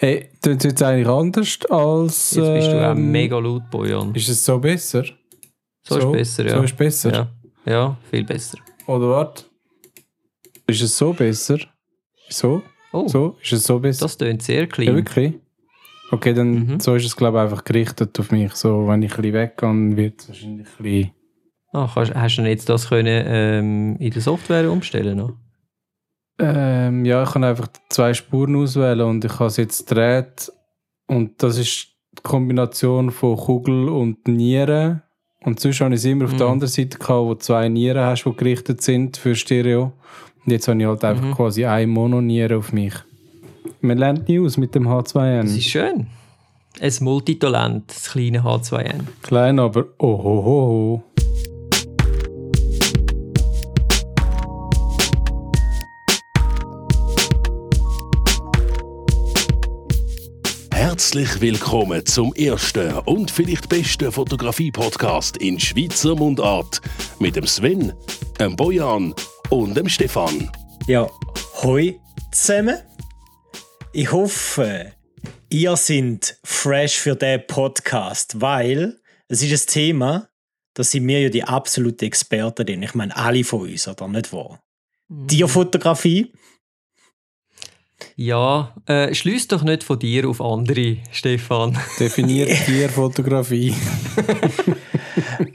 Hey, tut es jetzt eigentlich anders als. Jetzt bist du auch ähm, mega laut, Bojan. Ist es so besser? So, ist besser, ja. So ist besser? Ja, ja viel besser. Oder warte? Ist es so besser? So? Oh, So? Ist es so besser? das tönt sehr ja, clean. wirklich? Okay, dann Mhm. so ist es, glaube ich, einfach gerichtet auf mich. So, wenn ich ein bisschen weggehe, wird es wahrscheinlich ein bisschen. Ah, kannst, hast du jetzt das können, ähm, in der Software umstellen noch? Ähm, ja, ich kann einfach zwei Spuren auswählen und ich habe es jetzt gedreht. Und das ist die Kombination von Kugel und Nieren. Und sonst habe ich es immer auf der Mhm. anderen Seite gehabt, wo zwei Nieren hast, die gerichtet sind für Stereo. Und jetzt habe ich halt einfach Mhm. quasi eine Mononiere auf mich. Man lernt nie aus mit dem H2N. Das ist schön. Ein Multitalent, das kleine H2N. Klein, aber oh Herzlich willkommen zum ersten und vielleicht besten Fotografie-Podcast in Schweizer Mundart mit dem Sven, dem Bojan und dem Stefan. Ja, hoi zusammen. Ich hoffe, ihr seid fresh für den Podcast, weil es ist ein Thema, da sind wir ja die absoluten Experten drin. Ich meine, alle von uns, oder nicht wahr? Tierfotografie. Ja, äh, schließ doch nicht von dir auf andere, Stefan. Definiert Tierfotografie.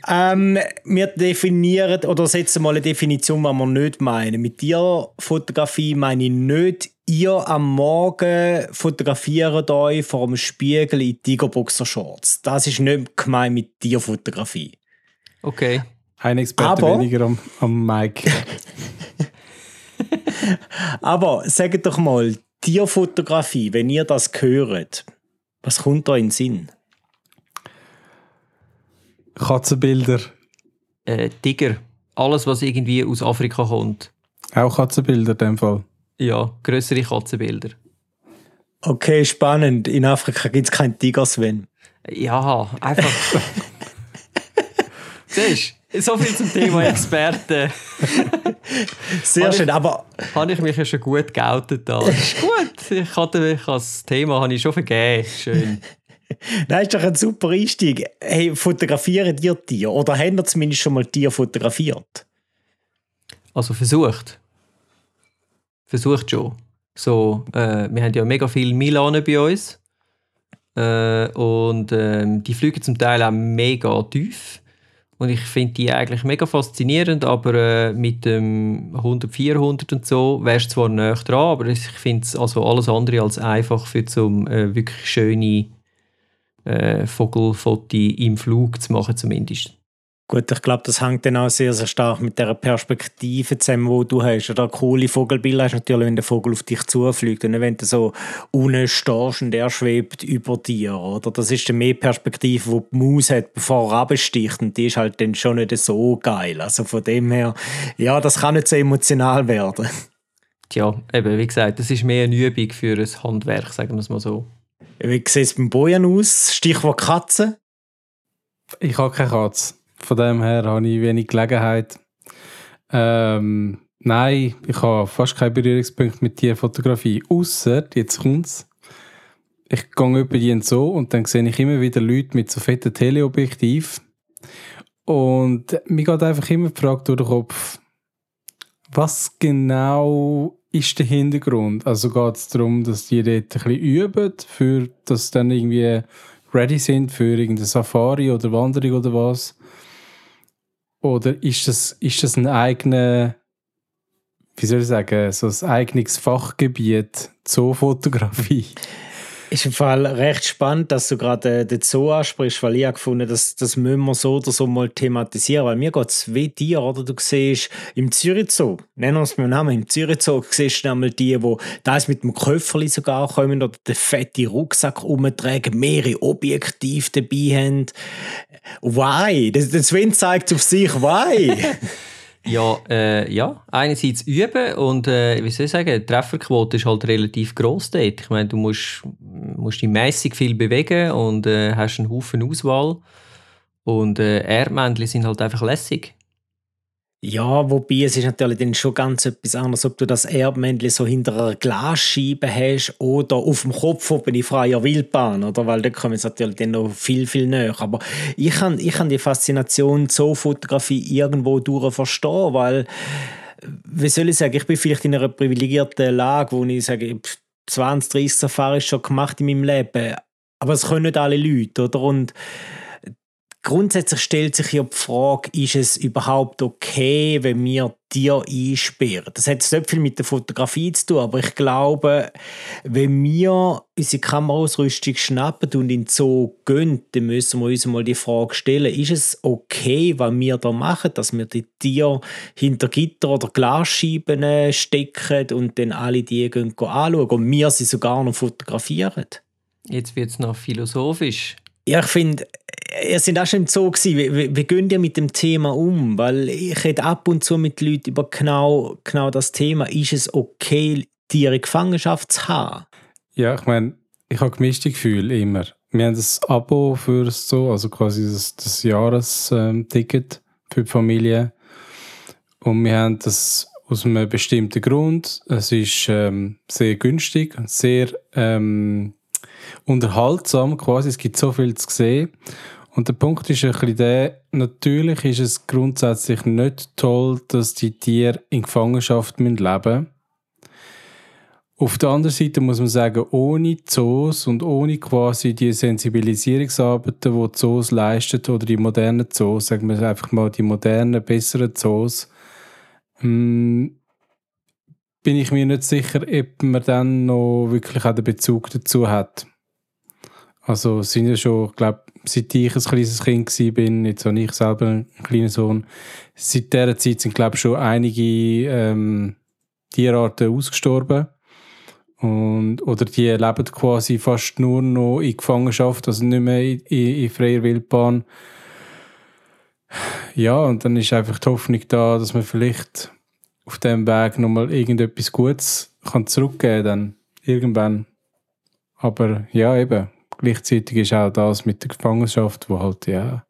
Ähm, wir definieren oder setzen mal eine Definition, was wir nicht meinen. Mit Tierfotografie meine ich nicht, ihr am Morgen fotografiert euch vor dem Spiegel in Tigerboxer-Shorts. Das ist nicht gemeint mit Tierfotografie. Okay. Ein Experte Aber- weniger am, am Mic. Aber sagt doch mal, Tierfotografie, wenn ihr das hört, was kommt da in den Sinn? Katzenbilder. Äh, Tiger. Alles, was irgendwie aus Afrika kommt. Auch Katzenbilder in dem Fall. Ja, größere Katzenbilder. Okay, spannend. In Afrika gibt es keinen Tiger, Sven. Ja, einfach. Siehst du, so viel zum Thema Experten. Sehr schön, ich- aber habe ich mich ja schon gut geoutet da. Ist gut. Ich hatte ich das Thema habe ich schon vergeben. Schön. das ist doch ein super Einstieg. Hey, fotografieren ihr Tier? Oder haben ihr zumindest schon mal Tier fotografiert? Also versucht. Versucht schon. So, äh, wir haben ja mega viele Milanen bei uns. Äh, und ähm, die fliegen zum Teil auch mega tief. Und ich finde die eigentlich mega faszinierend, aber äh, mit dem 100, 400 und so wärst zwar näher dran, aber ich finde es also alles andere als einfach für zum äh, wirklich schöne äh, Vogelfotos im Flug zu machen zumindest. Gut, ich glaube, das hängt dann auch sehr, sehr stark mit der Perspektive zusammen, wo du hast. Oder coole Vogelbilder hast natürlich, wenn der Vogel auf dich zufliegt und nicht, wenn du so unten stehst und er schwebt über dir. Oder das ist dann mehr Perspektive, wo die Maus hat, bevor er absticht und die ist halt dann schon nicht so geil. Also von dem her, ja, das kann nicht so emotional werden. Tja, eben, wie gesagt, das ist mehr eine Übung für ein Handwerk, sagen wir es mal so. Wie sieht es beim Bojan aus? Stichwort Katze? Ich habe keine Katze. Von dem her habe ich wenig Gelegenheit. Ähm, nein, ich habe fast keinen Berührungspunkt mit Tierfotografie. Außer, jetzt kommt's. Ich gehe über die so und dann sehe ich immer wieder Leute mit so fetten Teleobjektiv. Und mir geht einfach immer die Frage durch den Kopf, was genau ist der Hintergrund? Also geht es darum, dass die dort ein bisschen üben, für, dass sie dann irgendwie ready sind für irgendeine Safari oder Wanderung oder was? Oder ist das, ist das ein eigener, wie soll ich sagen, so ein eigenes Fachgebiet, Zoofotografie? Ist im Fall recht spannend, dass du gerade äh, den Zoo ansprichst, weil ich habe gefunden, dass das müssen wir so oder so mal thematisieren, weil mir geht es wie dir, oder? Du siehst im Zürich Zoo, nennen wir es mit dem Namen, im Zürich Zoo siehst du einmal die, die das mit dem Köfferli sogar kommen oder den fetten Rucksack umtragen, mehrere Objektive dabei haben. Why? Das, das Sven zeigt auf sich, why? Ja, äh, ja, einerseits üben und äh, wie soll ich sagen, die Trefferquote ist halt relativ gross dort. Ich meine, du musst, musst dich mäßig viel bewegen und äh, hast einen Haufen Auswahl. Und äh, Erdmännchen sind halt einfach lässig. Ja, wobei es ist natürlich dann schon ganz etwas anderes, ob du das Erbmännchen so hinter einer Glasscheibe hast oder auf dem Kopf oben in freier Wildbahn, oder? Weil da kommen es natürlich dann noch viel, viel näher. Aber ich kann, ich kann die Faszination so Fotografie irgendwo durch verstehen, weil, wie soll ich sagen, ich bin vielleicht in einer privilegierten Lage, wo ich sage, 20, 30 Safaris schon gemacht in meinem Leben, aber es können nicht alle Leute, oder? Und grundsätzlich stellt sich ja die Frage, ist es überhaupt okay, wenn wir Tiere einsperren? Das hat nicht viel mit der Fotografie zu tun, aber ich glaube, wenn wir unsere Kameraausrüstung schnappen und in Zoo gehen, dann müssen wir uns mal die Frage stellen, ist es okay, was wir da machen, dass wir die Tiere hinter Gitter oder Glasscheiben stecken und dann alle die gehen anschauen und wir sie sogar noch fotografieren? Jetzt wird es noch philosophisch. Ja, ich finde, ihr seid auch schon im Zoo gewesen. Wie, wie, wie gehen ihr mit dem Thema um? Weil ich rede ab und zu mit Leuten über genau, genau das Thema. Ist es okay, Tiere in Gefangenschaft zu haben? Ja, ich meine, ich habe gemischte Gefühle immer. Wir haben das Abo für das Zoo, also quasi das, das Jahresticket für die Familie. Und wir haben das aus einem bestimmten Grund. Es ist ähm, sehr günstig, sehr ähm, unterhaltsam quasi. Es gibt so viel zu sehen. Und der Punkt ist ein bisschen der, natürlich ist es grundsätzlich nicht toll, dass die Tiere in Gefangenschaft leben müssen. Auf der anderen Seite muss man sagen, ohne Zoos und ohne quasi die Sensibilisierungsarbeiten, die, die Zoos leisten, oder die modernen Zoos, sagen wir einfach mal die modernen, besseren Zoos, hm, bin ich mir nicht sicher, ob man dann noch wirklich auch den Bezug dazu hat. Also sind ja schon, ich glaube, seit ich ein kleines Kind war, jetzt habe ich selber einen kleinen Sohn, seit dieser Zeit sind, glaube ich, schon einige ähm, Tierarten ausgestorben. Und, oder die leben quasi fast nur noch in Gefangenschaft, also nicht mehr in, in, in freier Wildbahn. Ja, und dann ist einfach die Hoffnung da, dass man vielleicht auf dem Weg nochmal irgendetwas Gutes kann zurückgeben kann, irgendwann. Aber ja, eben, Gleichzeitig ist auch das mit der Gefangenschaft, wo halt ja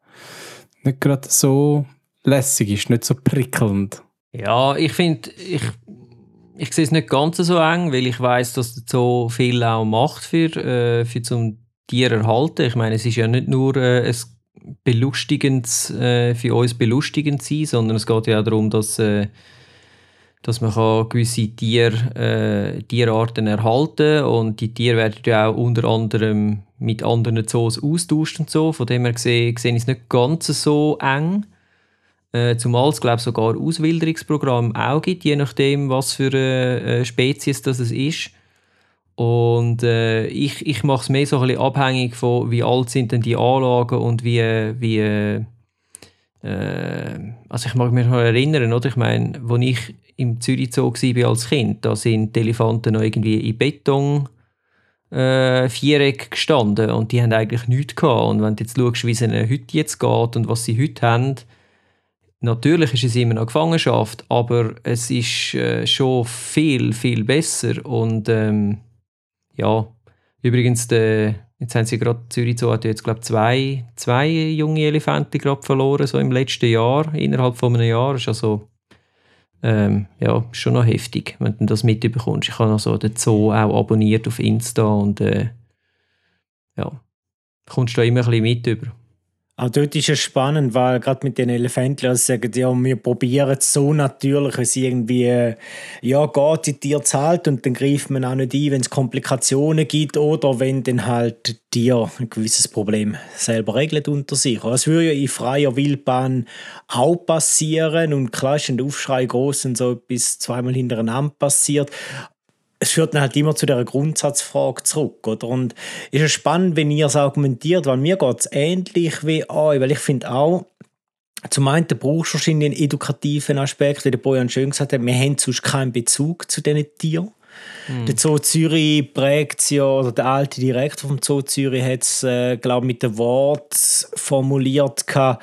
nicht gerade so lässig ist, nicht so prickelnd. Ja, ich finde, ich, ich sehe es nicht ganz so eng, weil ich weiß, dass der Zoo viel auch macht für, äh, für zum Tier erhalten. Ich meine, es ist ja nicht nur äh, ein belustigendes, äh, für uns belustigend sein, sondern es geht ja auch darum, dass äh, dass man kann gewisse Tier, äh, Tierarten erhalten und die Tiere werden ja auch unter anderem mit anderen Zoos austauscht und so. Von dem her gesehen, gesehen ist es nicht ganz so eng. Äh, zumal es, glaube sogar Auswilderungsprogramm auch gibt, je nachdem, was für eine äh, Spezies das ist. Und äh, ich, ich mache es mehr so ein bisschen abhängig von, wie alt sind denn die Anlagen und wie, wie äh, also ich mag mich noch erinnern, oder? Ich meine, als ich im Zürich Zoo war als Kind, da sind die Elefanten noch irgendwie in Beton äh, Viereck gestanden und die haben eigentlich nichts gehabt. Und wenn du jetzt schaust, wie es ihnen heute jetzt geht und was sie heute haben, natürlich ist es immer noch Gefangenschaft, aber es ist äh, schon viel, viel besser. Und ähm, ja, übrigens, der, jetzt haben sie gerade, Zürich Zoo hat jetzt, glaube zwei, zwei junge Elefanten gerade verloren, so im letzten Jahr, innerhalb von einem Jahr. Ist also ähm, ja, schon noch heftig, wenn du das mitbekommst. Ich habe also den Zoo auch abonniert auf Insta und äh, ja, kommst du da immer ein bisschen mit über. Auch dort ist es spannend, weil gerade mit den Elefanten also sagen, ja, wir probieren es so natürlich, es irgendwie ja, geht, die Tier zahlt und dann greift man auch nicht ein, wenn es Komplikationen gibt oder wenn dann halt Tier ein gewisses Problem selber regelt unter sich. Das würde ja in freier Wildbahn auch passieren und klar ist ein Aufschrei groß und so etwas zweimal hintereinander passiert es führt dann halt immer zu der Grundsatzfrage zurück. Oder? Und ist es spannend, wenn ihr es argumentiert, weil mir geht es ähnlich wie euch, weil ich finde auch, zum einen brauchst du wahrscheinlich einen edukativen Aspekt, wie der Bojan schön gesagt hat, wir haben sonst keinen Bezug zu diesen Tieren. Mhm. Der Zoo Zürich prägt es ja, oder der alte Direktor vom Zoo Zürich hat es, äh, glaube mit dem Wort formuliert, gehabt,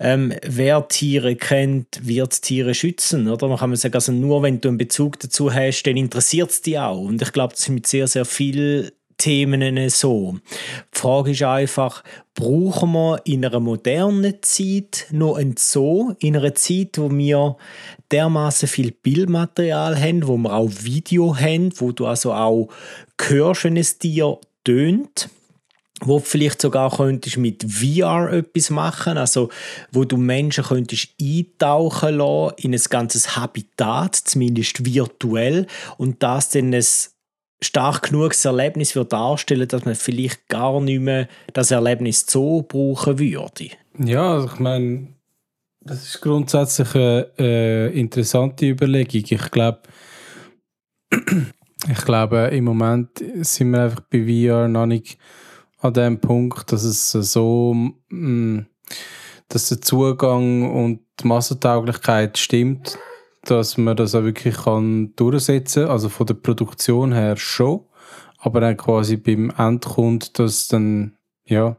ähm, wer Tiere kennt, wird Tiere schützen. Oder? Man kann sagen, also nur wenn du einen Bezug dazu hast, dann interessiert es dich auch. Und ich glaube, das sind mit sehr, sehr vielen Themen so. Die Frage ist einfach, brauchen wir in einer modernen Zeit noch ein Zoo, in einer Zeit, wo wir dermaßen viel Bildmaterial haben, wo wir auch Video haben, wo du also auch hörst, wenn es dir tönt? Wo du vielleicht sogar könntest mit VR etwas machen, also wo du Menschen könntest eintauchen lassen in ein ganzes Habitat, zumindest virtuell, und das dann ein stark genuges Erlebnis wird darstellen, dass man vielleicht gar nicht mehr das Erlebnis so brauchen würde. Ja, also ich meine, das ist grundsätzlich eine, eine interessante Überlegung. Ich glaube, ich glaube, im Moment sind wir einfach bei VR noch nicht an dem Punkt, dass es so, mm, dass der Zugang und die Massentauglichkeit stimmt, dass man das auch wirklich kann durchsetzen kann. Also von der Produktion her schon, aber dann quasi beim Endkunden, dass dann, ja,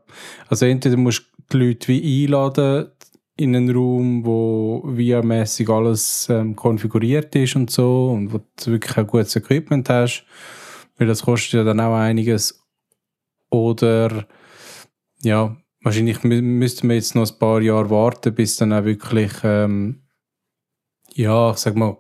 also entweder musst du die Leute wie einladen in einen Raum, wo VR-mäßig alles ähm, konfiguriert ist und so und wo du wirklich ein gutes Equipment hast, weil das kostet ja dann auch einiges oder ja, wahrscheinlich mü müssten wir jetzt noch ein paar Jahre warten, bis dann auch wirklich, ähm, ja, ich sag mal,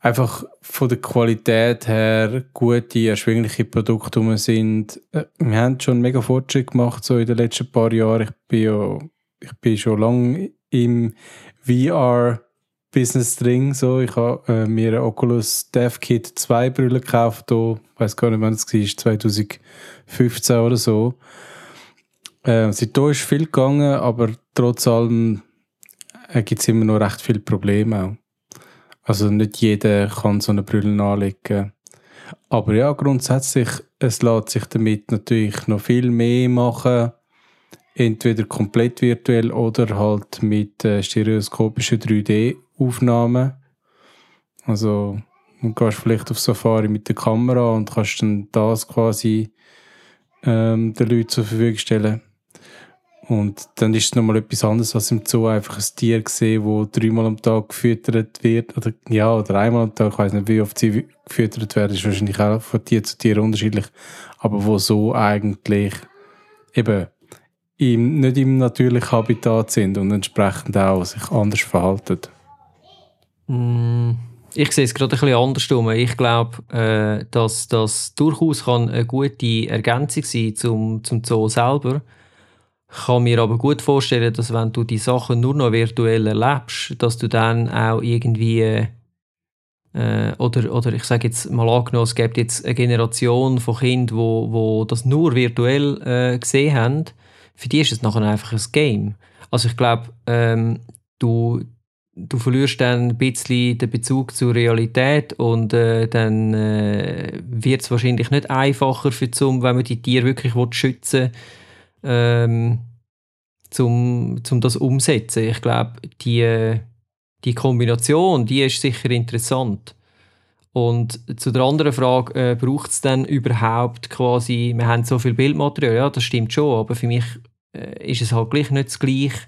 einfach von der Qualität her gute, erschwingliche Produkte sind. Äh, wir haben schon mega Fortschritt gemacht so in den letzten paar Jahren. Ich bin ja, ich bin schon lange im VR Business drin. So. Ich habe äh, mir eine Oculus Dev Kit 2 Brille gekauft. Ich weiß gar nicht, wann es war, 2015 oder so. Äh, seitdem ist viel gegangen, aber trotz allem äh, gibt es immer noch recht viele Probleme auch. Also nicht jeder kann so eine Brille anlegen. Aber ja, grundsätzlich, es lässt sich damit natürlich noch viel mehr machen. Entweder komplett virtuell oder halt mit äh, stereoskopischen 3D Aufnahmen. Also du gehst vielleicht auf Safari mit der Kamera und kannst dann das quasi ähm, den Leuten zur Verfügung stellen. Und dann ist es nochmal etwas anderes als im Zoo einfach ein Tier gesehen, das dreimal am Tag gefüttert wird. Oder, ja, oder einmal am Tag, ich weiß nicht, wie oft sie gefüttert werden, ist wahrscheinlich auch von Tier zu Tier unterschiedlich. Aber wo so eigentlich eben im, nicht im natürlichen Habitat sind und entsprechend auch sich anders verhalten. Mm, ich sehe es gerade ein bisschen andersrum. Ich glaube, äh, dass das durchaus eine gute Ergänzung sein zum, zum Zoo selber. Ich kann mir aber gut vorstellen, dass wenn du die Sachen nur noch virtuell erlebst, dass du dann auch irgendwie äh, oder, oder ich sage jetzt mal angenommen, es gibt jetzt eine Generation von Kindern, wo, wo das nur virtuell äh, gesehen haben, für die ist es nachher einfach ein Game. Also ich glaube, ähm, du, du verlierst dann ein bisschen den Bezug zur Realität und äh, dann äh, wird es wahrscheinlich nicht einfacher, für zum, wenn man die Tiere wirklich schützen will, ähm, zum, zum das umsetzen. Ich glaube, die, die Kombination, die ist sicher interessant. Und zu der anderen Frage, äh, braucht es denn überhaupt quasi, wir haben so viel Bildmaterial, ja, das stimmt schon, aber für mich äh, ist es halt gleich nicht das Gleiche,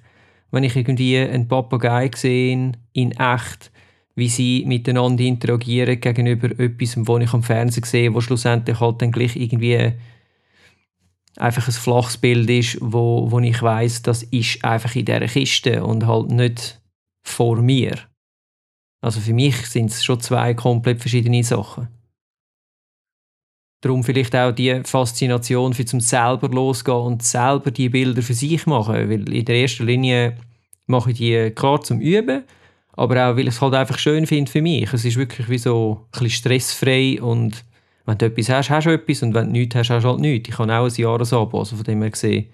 wenn ich irgendwie einen Papagei sehe, in echt, wie sie miteinander interagieren gegenüber etwas, was ich am Fernsehen sehe, wo schlussendlich halt dann gleich irgendwie einfach ein flaches Bild ist, wo, wo ich weiß, das ist einfach in dieser Kiste und halt nicht vor mir. Also für mich sind es schon zwei komplett verschiedene Sachen. Darum vielleicht auch die Faszination für zum selber losgehen und selber die Bilder für sich machen. Weil in der ersten Linie mache ich die klar zum Üben, aber auch weil ich es halt einfach schön finde für mich. Es ist wirklich wie so ein bisschen stressfrei und wenn du etwas hast, hast du etwas und wenn du nichts hast, hast du halt nichts. Ich habe auch ein Jahresabo, also von dem her gesehen.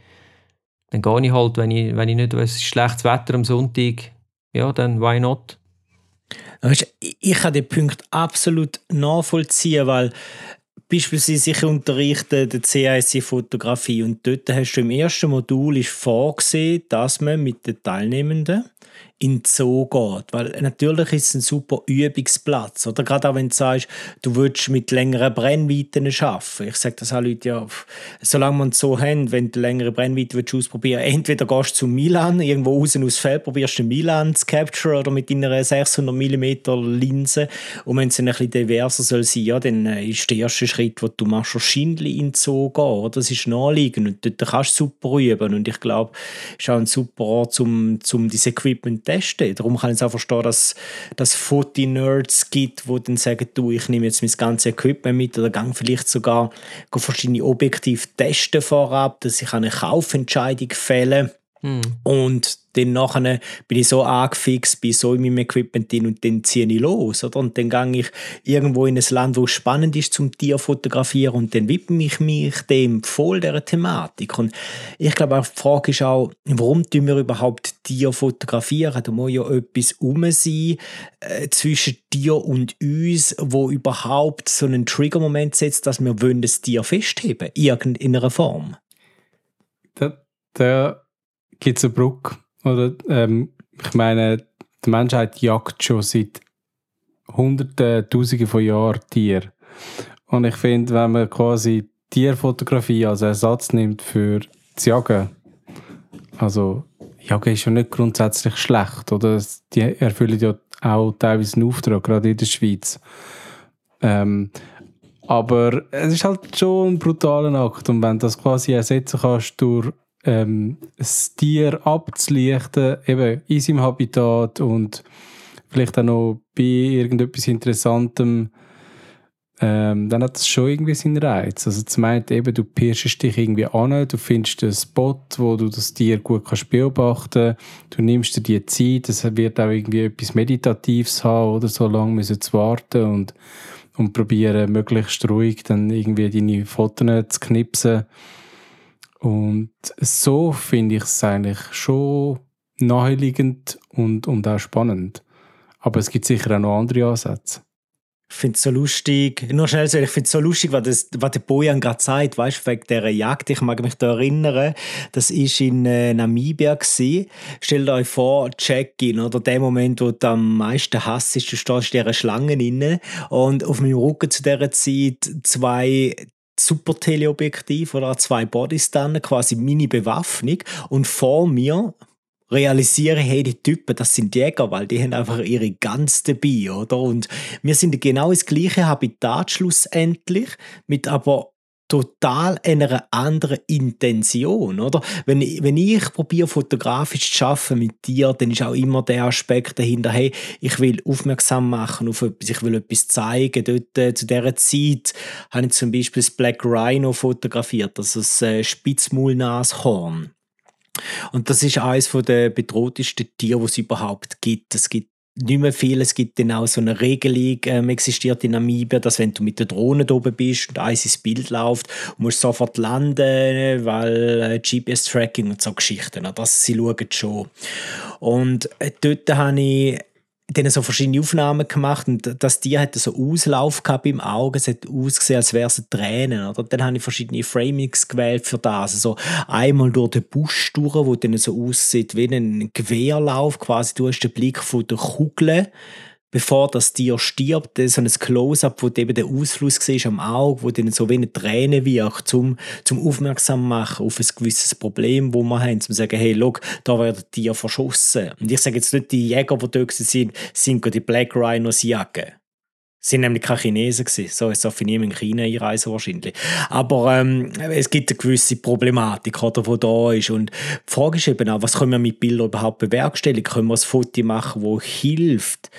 Dann gehe ich halt, wenn ich, wenn ich nicht weiß, es ist schlechtes Wetter am Sonntag, ja, dann why not? Ich kann den Punkt absolut nachvollziehen, weil beispielsweise ich unterrichte die CIC-Fotografie und dort hast du im ersten Modul ist vorgesehen, dass man mit den Teilnehmenden in den Zoo geht. Weil natürlich ist es ein super Übungsplatz. Oder gerade auch wenn du sagst, du willst mit längeren Brennweiten arbeiten. Ich sage das auch Leute, ja, solange man es so haben, wenn du längere Brennweite willst entweder gehst du zu Milan, irgendwo raus aus Feld, probierst du Milan zu capture oder mit deiner 600 mm Linse. Und wenn es ein bisschen diverser soll sein, ja, dann äh, ist der erste Schritt, den du machst, wahrscheinlich in den Zoo gehen. Das ist naheliegend und dort kannst du super üben. Und ich glaube, es ist auch ein super Ort, um, um dieses Equipment testen. Darum kann ich auch verstehen, dass es Foti-Nerds gibt, die dann sagen, du, ich nehme jetzt mein ganzes Equipment mit oder gang vielleicht sogar verschiedene Objektive testen vorab, dass ich eine Kaufentscheidung fälle hm. Und dann nachher bin ich so angefixt, bin so in meinem Equipment drin und dann ziehe ich los. Oder? Und dann gehe ich irgendwo in ein Land, wo es spannend ist zum Tier fotografieren und dann widme ich mich dem voll der Thematik. Und ich glaube, auch die Frage ist auch, warum tun wir überhaupt Tier fotografieren? Da muss ja etwas um sein äh, zwischen dir und uns, wo überhaupt so einen Triggermoment setzt, dass wir wollen das Tier festheben, in irgendeiner Form. Der, der gibt es eine Brücke. Oder, ähm, ich meine, die Menschheit jagt schon seit Hunderten, Tausenden von Jahren Tiere. Und ich finde, wenn man quasi Tierfotografie als Ersatz nimmt für das Jagen, also Jagen ist ja nicht grundsätzlich schlecht, oder? Die erfüllen ja auch teilweise einen Auftrag, gerade in der Schweiz. Ähm, aber es ist halt schon ein brutaler Akt und wenn du das quasi ersetzen kannst durch ähm, das Tier abzulichten, eben in seinem Habitat und vielleicht auch noch bei irgendetwas Interessantem, ähm, dann hat das schon irgendwie seinen Reiz. Also zum einen eben, du pirschst dich irgendwie an, du findest einen Spot, wo du das Tier gut kannst beobachten du nimmst dir die Zeit, es wird auch irgendwie etwas Meditatives haben oder so lange müssen zu warten und, und probieren möglichst ruhig dann irgendwie deine Fotos zu knipsen und so finde ich es eigentlich schon naheliegend und, und auch spannend. Aber es gibt sicher auch noch andere Ansätze. Ich finde es so lustig, nur schnell so, ich finde so lustig, was, das, was der Bojan gerade sagt, weißt du, wegen dieser Jagd. Ich mag mich da erinnern, das war in äh, Namibia. Gewesen. Stellt euch vor, Check-in, oder der Moment, wo du am meisten Hass ist, du stehst in dieser Schlange drin und auf meinem Rücken zu dieser Zeit zwei super Teleobjektiv oder zwei Bodies dann, quasi meine Bewaffnung und vor mir realisiere, hey, die Typen, das sind Jäger, weil die haben einfach ihre Gans dabei, oder? Und wir sind genau das gleiche Habitat schlussendlich, mit aber total einer anderen Intention, oder? Wenn, wenn ich probiere, fotografisch zu arbeiten mit dir, dann ist auch immer der Aspekt dahinter, hey, ich will aufmerksam machen auf etwas, ich will etwas zeigen. Dort, äh, zu dieser Zeit habe ich zum Beispiel das Black Rhino fotografiert, also das äh, Spitzmaulnashorn. Und das ist eines der bedrohtesten Tiere, die es überhaupt gibt. Es gibt nicht mehr viel. Es gibt dann auch so eine Regelung, ähm, existiert in Namibia, dass wenn du mit der Drohne da oben bist und eins ins Bild läuft, musst du sofort landen, weil äh, GPS-Tracking und so Geschichten. Das sie schauen schon. Und äh, dort habe ich dann so verschiedene Aufnahmen gemacht und das Tier hatte so Auslauf gehabt im Auge, es hat ausgesehen, als wäre es Tränen. Oder? Dann habe ich verschiedene Framings gewählt für das. Also einmal durch den Busch durch, wo dann so aussieht wie ein Gewehrlauf, quasi du hast den Blick von der Kugel bevor das Tier stirbt, so ein Close-up, wo eben der Ausfluss siehst am Auge, wo dann so wie eine Träne wirkt, zum, zum aufmerksam machen auf ein gewisses Problem, wo wir haben, zum sagen, hey, look, da wird Tier verschossen. Und ich sage jetzt nicht, die Jäger, die dort sind, sind die Black Rhinos jagen. Sind nämlich keine Chinesen gewesen. So, jetzt darf ich niemand in China einreisen wahrscheinlich. Aber ähm, es gibt eine gewisse Problematik, oder, die da ist. Und die Frage ist eben auch, was können wir mit Bildern überhaupt bewerkstelligen? Können wir ein Foto machen, das hilft,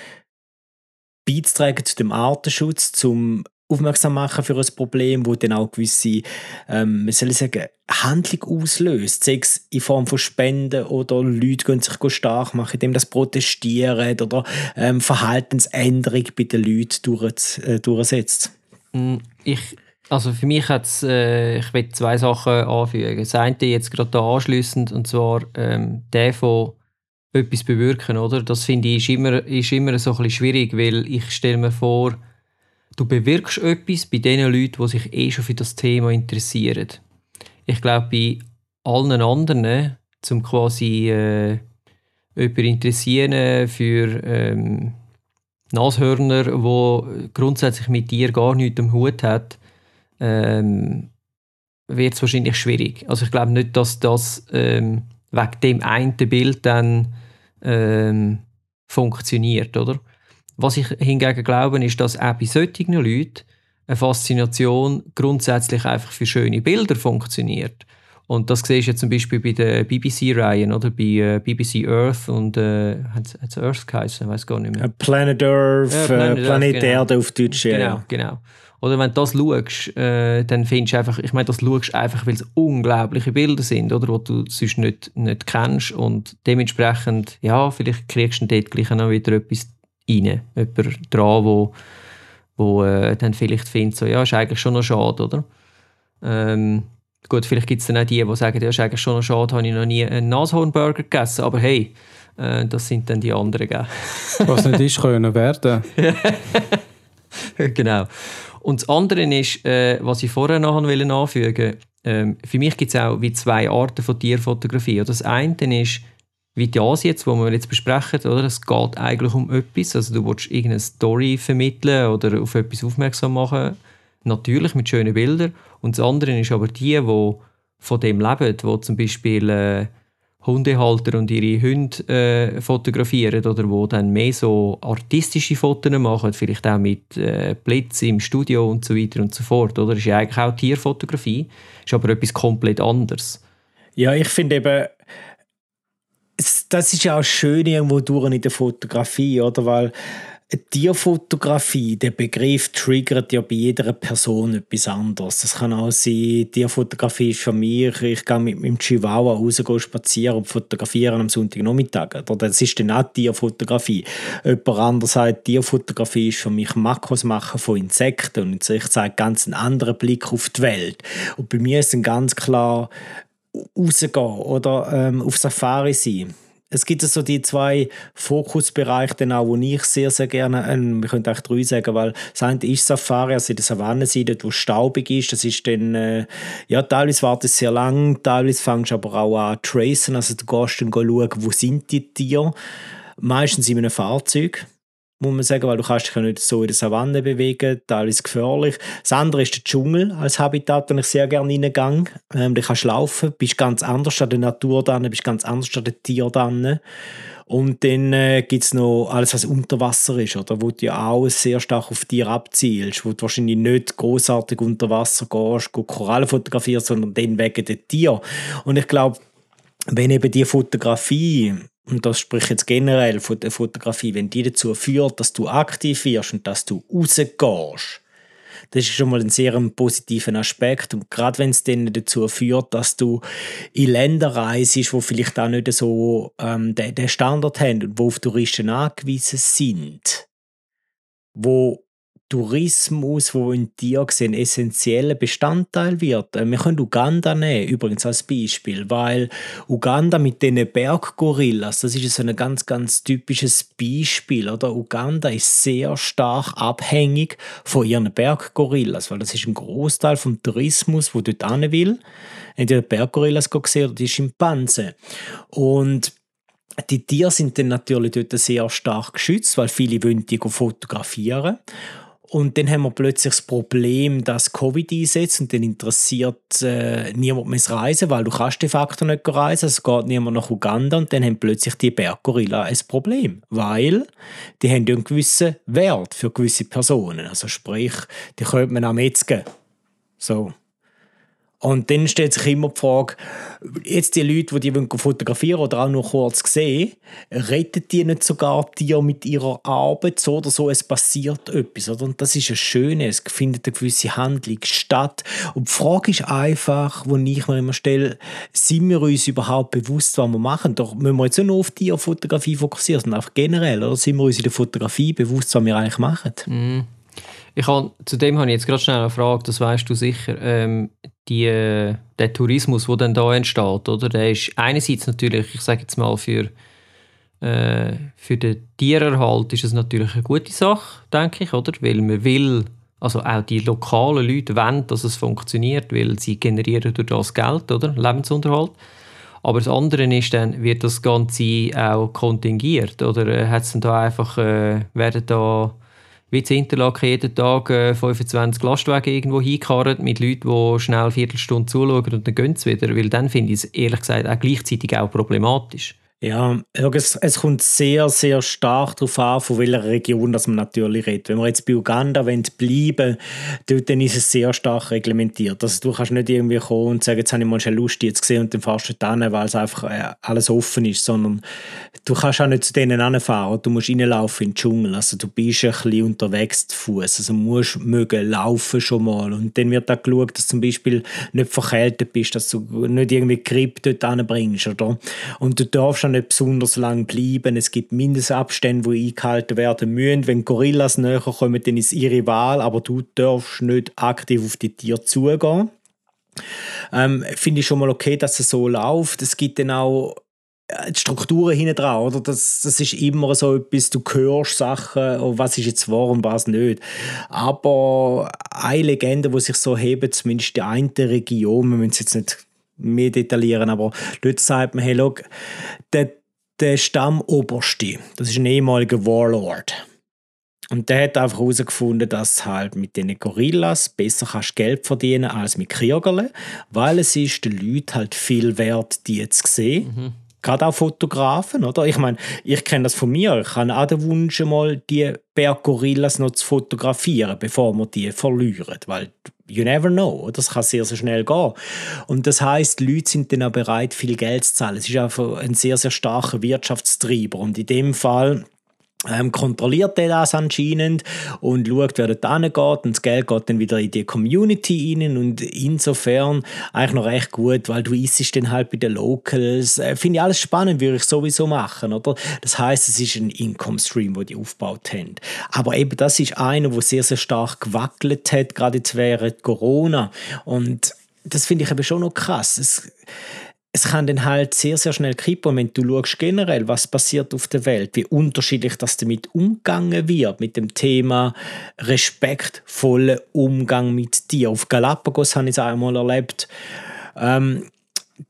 beizutragen zu dem Artenschutz, zum aufmerksam machen für ein Problem, wo dann auch gewisse, ähm, wie soll sagen, Handlung auslöst, sei es in Form von Spenden oder Leute gehen sich stark machen, indem das protestieren oder ähm, Verhaltensänderung bei den Leuten durch, äh, durchsetzt. Mm, ich, also für mich hat es, äh, ich will zwei Sachen anfügen. Das eine jetzt gerade da anschliessend und zwar ähm, der von etwas bewirken, oder? Das finde ich ist immer, ist immer so ein bisschen schwierig, weil ich stelle mir vor, du bewirkst etwas bei den Leuten, die sich eh schon für das Thema interessieren. Ich glaube, bei allen anderen, zum quasi äh, jemanden interessieren für ähm, Nashörner, wo grundsätzlich mit dir gar nichts am Hut hat, ähm, wird es wahrscheinlich schwierig. Also ich glaube nicht, dass das ähm, wegen dem einen Bild dann ähm, funktioniert, oder? Was ich hingegen glaube, ist, dass auch bei solchen Leuten eine Faszination grundsätzlich einfach für schöne Bilder funktioniert. Und das siehst du zum Beispiel bei den BBC-Reihen oder bei äh, BBC Earth und äh, hat es Earth geheißen, ich weiß gar nicht mehr. Äh, Planet Earth, ja, Planet, äh, Planet Earth, genau. Erde auf Deutsch. Genau, ja. genau. Oder wenn du das schaust, äh, dann findest du einfach, ich meine, das schaust einfach, weil es unglaubliche Bilder sind, oder, die du sonst nicht, nicht kennst und dementsprechend, ja, vielleicht kriegst du dort gleich noch wieder etwas rein, jemand dran, wo, wo äh, dann vielleicht findet, so, ja, ist eigentlich schon noch schade, oder? Ähm, Gut, vielleicht gibt es dann auch die, die sagen, ja, ist eigentlich schon noch schade, habe ich noch nie einen Nashornburger gegessen, aber hey, äh, das sind dann die anderen. Gell? Was nicht ist, noch werden. genau. Und das andere ist, äh, was ich vorher noch anfügen wollte, ähm, für mich gibt es auch wie zwei Arten von Tierfotografie. Das eine ist, wie die Asien, wo wir jetzt besprechen, oder? es geht eigentlich um etwas, also du willst irgendeine Story vermitteln oder auf etwas aufmerksam machen natürlich mit schönen Bildern. Und das andere ist aber die, die von dem leben, die zum Beispiel äh, Hundehalter und ihre Hunde äh, fotografieren oder wo dann mehr so artistische Fotos machen, vielleicht auch mit äh, Blitz im Studio und so weiter und so fort. Oder? Ist ja eigentlich auch Tierfotografie, ist aber etwas komplett anderes. Ja, ich finde eben, das ist ja auch schön irgendwo durch in der Fotografie, oder? Weil Tierfotografie, der Begriff triggert ja bei jeder Person etwas anderes. Das kann auch sein, Tierfotografie ist für mich, ich gehe mit meinem Chihuahua raus spazieren und fotografieren am Sonntagnachmittag. Oder das ist dann auch Tierfotografie. Jemand anderes sagt, Tierfotografie ist für mich Makros machen von Insekten und ich zeige ganz einen anderen Blick auf die Welt. Und bei mir ist dann ganz klar rausgehen oder ähm, auf Safari sein es gibt so die zwei Fokusbereiche, dann auch, wo ich sehr, sehr gerne, äh, wir können auch drei sagen, weil das eine ist Safari, also in der Savanne sein, dort, wo es staubig ist, das ist dann, äh, ja, teilweise wartet es sehr lang, teilweise fängst du aber auch an tracen, also du gehst dann schauen, wo sind die Tiere, meistens in einem Fahrzeug, muss man sagen, weil du kannst dich ja nicht so in der Savanne bewegen, teilweise gefährlich. Das andere ist der Dschungel als Habitat, wo ich sehr gerne reingehe. Ähm, da kannst laufen, bist ganz anders an der Natur dran, bist ganz anders an den Tieren dran. Und dann äh, gibt es noch alles, was unter Wasser ist, oder? wo du ja auch sehr stark auf Tiere abzielst, wo du wahrscheinlich nicht großartig unter Wasser gehst, Korallen fotografierst, sondern dann wegen der Tiere. Und ich glaube, wenn eben die Fotografie und das spricht jetzt generell von der Fotografie, wenn die dazu führt, dass du aktiv wirst und dass du rausgehst, das ist schon mal ein sehr positiver Aspekt. Und gerade wenn es dann dazu führt, dass du in Länder reist, wo vielleicht auch nicht so ähm, den, Standard haben und wo auf Touristen angewiesen sind, wo Tourismus, wo in dir ein essentieller Bestandteil wird. Äh, wir können Uganda nehmen, übrigens als Beispiel, weil Uganda mit den Berggorillas, das ist so ein ganz, ganz typisches Beispiel. Oder? Uganda ist sehr stark abhängig von ihren Berggorillas, weil das ist ein Großteil vom Tourismus, wo dort hin will. Entweder Berggorillas gesehen oder die Schimpansen. Und die Tiere sind dann natürlich dort sehr stark geschützt, weil viele wollen die fotografieren. Und dann haben wir plötzlich das Problem, dass Covid einsetzt und dann interessiert äh, niemand mehr das Reisen, weil du kannst de facto nicht reisen, es geht niemand nach Uganda und dann haben plötzlich die Berggorilla ein Problem, weil die haben einen gewissen Wert für gewisse Personen. Also sprich, die könnte man auch metzgen. So. Und dann stellt sich immer die Frage, jetzt die Leute, die die fotografieren oder auch nur kurz sehen, retten die nicht sogar die mit ihrer Arbeit so oder so, es passiert etwas. Oder? Und das ist ein Schönes, es findet eine gewisse Handlung statt. Und die Frage ist einfach, die ich mir immer stelle, sind wir uns überhaupt bewusst, was wir machen? Doch müssen wir jetzt nicht nur auf Tierfotografie fokussieren, sondern auch generell, oder? sind wir uns in der Fotografie bewusst, was wir eigentlich machen? Mm. Ich habe, zu dem habe ich jetzt gerade schnell eine Frage, das weißt du sicher. Ähm, die, der Tourismus, der dann da entsteht, oder? Der ist einerseits natürlich, ich sage jetzt mal, für, äh, für den Tiererhalt ist es natürlich eine gute Sache, denke ich, oder? Weil man will, also auch die lokalen Leute wollen, dass es funktioniert, weil sie generieren durch das Geld, oder? Lebensunterhalt. Aber das andere ist dann, wird das Ganze auch kontingiert? Oder äh, hat es dann da einfach, äh, werden da wie in Interlaken jeden Tag äh, 25 Lastwagen irgendwo hingekarrt mit Leuten, die schnell eine Viertelstunde zuschauen und dann gehen sie wieder? Weil dann finde ich es ehrlich gesagt auch gleichzeitig auch problematisch. Ja, es, es kommt sehr, sehr stark darauf an, von welcher Region das man natürlich redet. Wenn wir jetzt bei Uganda bleiben dort dann ist es sehr stark reglementiert. Also du kannst nicht irgendwie kommen und sagen, jetzt habe ich mal schon Lust jetzt gesehen und dann fährst du dann, weil es einfach äh, alles offen ist, sondern du kannst auch nicht zu denen anfahren. Du musst reinlaufen in den Dschungel. Also du bist ein bisschen unterwegs zu Fuß. Also musst mögen laufen schon mal. Und dann wird auch geschaut, dass du zum Beispiel nicht verkältet bist, dass du nicht irgendwie Grip dort anbringst, oder? Und du darfst auch nicht besonders lang bleiben. Es gibt Mindestabstände, die eingehalten werden müssen. Wenn Gorillas näher kommen, dann ist ihre Wahl, aber du darfst nicht aktiv auf die Tiere zugehen. Ähm, Finde ich schon mal okay, dass es so läuft. Es gibt dann auch äh, die Strukturen hinten dran, oder? Das, das ist immer so etwas, du hörst Sachen, oh, was ist jetzt wahr und was nicht. Aber eine Legende, die sich so hebt, zumindest die eine Region, wir müssen jetzt nicht mehr detaillieren, aber dort sagt man, hey, look, der, der Stammoberste, das ist ein ehemaliger Warlord. Und der hat einfach herausgefunden, dass halt mit den Gorillas besser kannst Geld verdienen als mit Kriegerle, weil es ist den Leuten halt viel wert, die zu sehen. Mhm. Gerade auch Fotografen, oder? Ich meine, ich kenne das von mir. Ich habe auch den Wunsch, mal die Berggorillas noch zu fotografieren, bevor wir die verlieren. Weil you never know. Das kann sehr, sehr schnell gehen. Und das heißt, Leute sind dann auch bereit, viel Geld zu zahlen. Es ist einfach ein sehr, sehr starker Wirtschaftstreiber. Und in dem Fall ähm, kontrolliert er das anscheinend und schaut, wer dort hingeht und das Geld geht dann wieder in die Community rein und insofern eigentlich noch recht gut, weil du isst dann halt bei den Locals. Äh, Finde ich alles spannend, würde ich sowieso machen, oder? Das heißt, es ist ein Income Stream, wo die aufgebaut haben. Aber eben das ist einer, wo sehr, sehr stark gewackelt hat, gerade jetzt während Corona und das finde ich eben schon noch krass. Es, es kann dann halt sehr, sehr schnell kippen, wenn du schaust generell, was passiert auf der Welt, wie unterschiedlich das damit umgegangen wird, mit dem Thema respektvoller Umgang mit dir. Auf Galapagos habe ich es einmal erlebt. Ähm,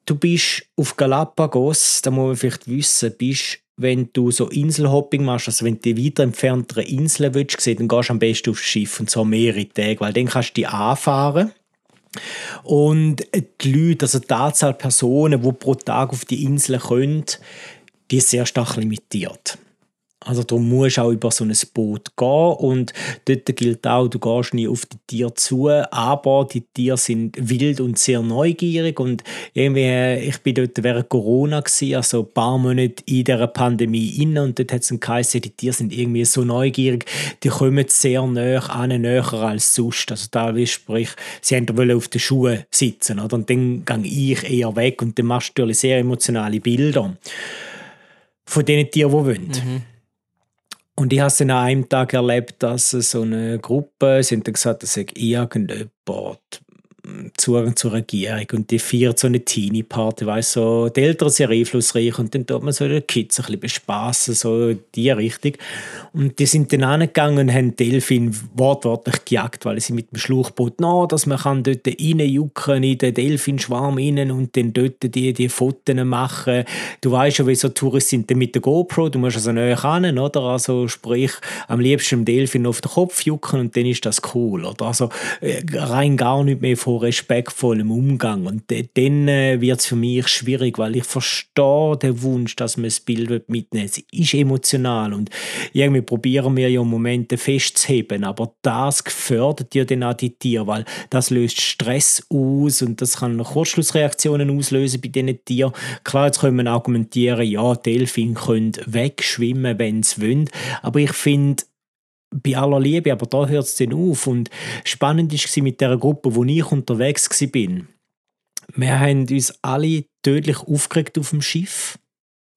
du bist auf Galapagos, da muss man vielleicht wissen, bist wenn du so Inselhopping machst, also wenn du die weiter entfernteren Inseln willst, dann gehst du am besten aufs Schiff und so mehrere Tage, weil dann kannst du die anfahren und die Leute, also die Anzahl Personen, die pro Tag auf die Insel können, die ist sehr stark limitiert. Also du musst auch über so ein Boot gehen und dort gilt auch, du gehst nie auf die Tiere zu, aber die Tiere sind wild und sehr neugierig und irgendwie, ich bin dort während Corona gewesen, also ein paar Monate in dieser Pandemie inne und dort hat es geheißen, die Tiere sind irgendwie so neugierig, die kommen sehr näher an, näher als sonst. Also da sprich, sie wollen auf den Schuhen sitzen oder? und dann gehe ich eher weg und dann machst du natürlich sehr emotionale Bilder von den Tieren, die wollen. Mhm. Und ich habe es an einem Tag erlebt, dass so eine Gruppe, sie haben gesagt, dass irgendjemand Zugang zur Regierung und die feiert so eine Teenie-Party, weißt so, die Eltern sind einflussreich und dann tut man so die Kids ein bisschen bespassen, so die Richtung. Und die sind dann angegangen und haben Delfin wortwörtlich gejagt, weil sie mit dem Schlauchboot, no, dass man kann dort reinjucken in den Delfinschwarm rein und dann dort die, die Fotos machen. Du weißt ja, wie so Touristen sind mit der GoPro, du musst also näher ran, oder? Also sprich, am liebsten dem Delfin auf den Kopf jucken und dann ist das cool, oder? Also äh, rein gar nicht mehr respektvollem Umgang. Und dann äh, wird es für mich schwierig, weil ich verstehe den Wunsch, dass man das Bild mitnehmen Es ist emotional und irgendwie probieren wir ja Momente festzuheben, aber das gefördert ja dann auch die Tiere, weil das löst Stress aus und das kann Kurzschlussreaktionen auslösen bei diesen Tieren. Klar, jetzt können wir argumentieren, ja, Delfine können wegschwimmen, wenn sie wollen, aber ich finde, bei aller Liebe, aber da hört es dann auf. Und spannend war mit der Gruppe, wo ich unterwegs war. Wir haben uns alle tödlich aufgeregt auf dem Schiff.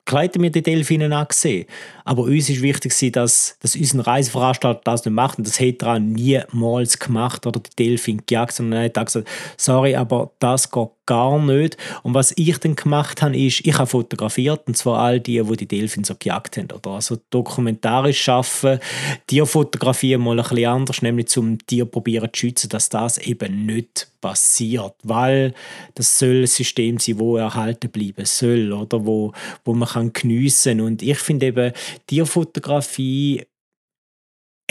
Klar hätten wir die Delfine angesehen. Aber uns war wichtig, dass, dass unser Reiseveranstalter das nicht macht. Und das hat er niemals gemacht oder die Delfine gejagt, sondern er hat gesagt, sorry, aber das geht gar nicht. Und was ich dann gemacht habe, ist, ich habe fotografiert, und zwar all die, die die Delfine so gejagt haben. Oder also dokumentarisch arbeiten, Tier fotografieren mal ein bisschen anders, nämlich zum Tier probieren zu schützen, dass das eben nicht passiert, weil das soll ein System sein, wo erhalten bleiben soll oder wo, wo man kann geniessen und ich finde eben Tierfotografie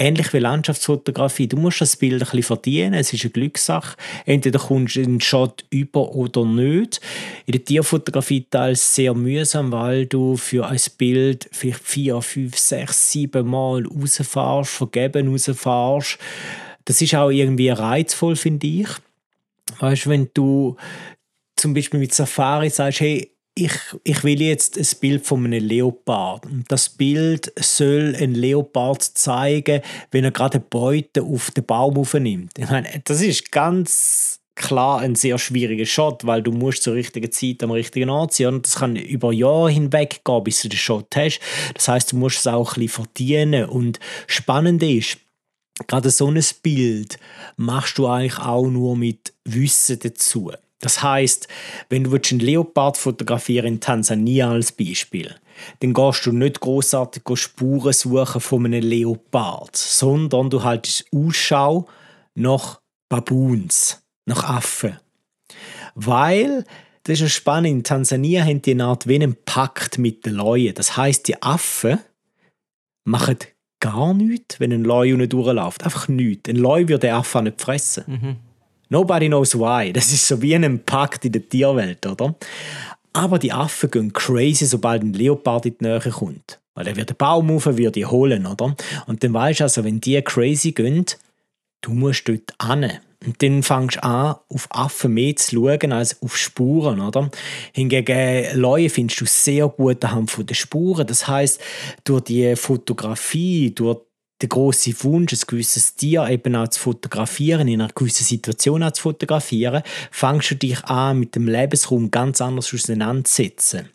ähnlich wie Landschaftsfotografie. Du musst das Bild ein bisschen verdienen. Es ist eine Glückssache. Entweder kommst du einen Shot über oder nicht. In der Tierfotografie teils sehr mühsam, weil du für ein Bild vielleicht vier, fünf, sechs, sieben Mal rausfährst, vergeben rausfährst. Das ist auch irgendwie reizvoll, finde ich. Weißt du, wenn du zum Beispiel mit Safari sagst, hey, ich, ich will jetzt ein Bild von einem Leopard. Das Bild soll einen Leopard zeigen, wenn er gerade eine Beute auf den Baum aufnimmt. Ich meine, das ist ganz klar ein sehr schwieriger Shot, weil du musst zur richtigen Zeit am richtigen Ort sein und das kann über Jahre hinweg gehen, bis du den Shot hast. Das heißt, du musst es auch ein bisschen verdienen und spannend ist, gerade so ein Bild machst du eigentlich auch nur mit Wissen dazu. Das heißt, wenn du einen Leopard fotografieren in Tansania als Beispiel, dann gehst du nicht großartig Spuren suchen von einem Leopard, sondern du haltest Ausschau nach Baboons, nach Affen. Weil, das ist ja spannend, in Tansania haben die eine Art wie einen Pakt mit den Leuen. Das heißt, die Affen machen gar nichts, wenn ein Leu unten durchläuft. Einfach nichts. Ein Leu würde den Affen nicht fressen. Mhm. Nobody knows why. Das ist so wie ein Pakt in der Tierwelt, oder? Aber die Affen gehen crazy, sobald ein Leopard in die Nähe kommt. Weil er wird den Baum rauf, wird die holen, oder? Und dann weißt du also, wenn die crazy gehen, du musst dort hin. Und dann fängst du an, auf Affen mehr zu schauen als auf Spuren, oder? Hingegen Leute findest du sehr gut anhand der Spuren. Das heißt, durch die Fotografie, durch der große Wunsch, ein gewisses Tier eben auch zu fotografieren, in einer gewissen Situation auch zu fotografieren, fängst du dich an, mit dem Lebensraum ganz anders auseinanderzusetzen.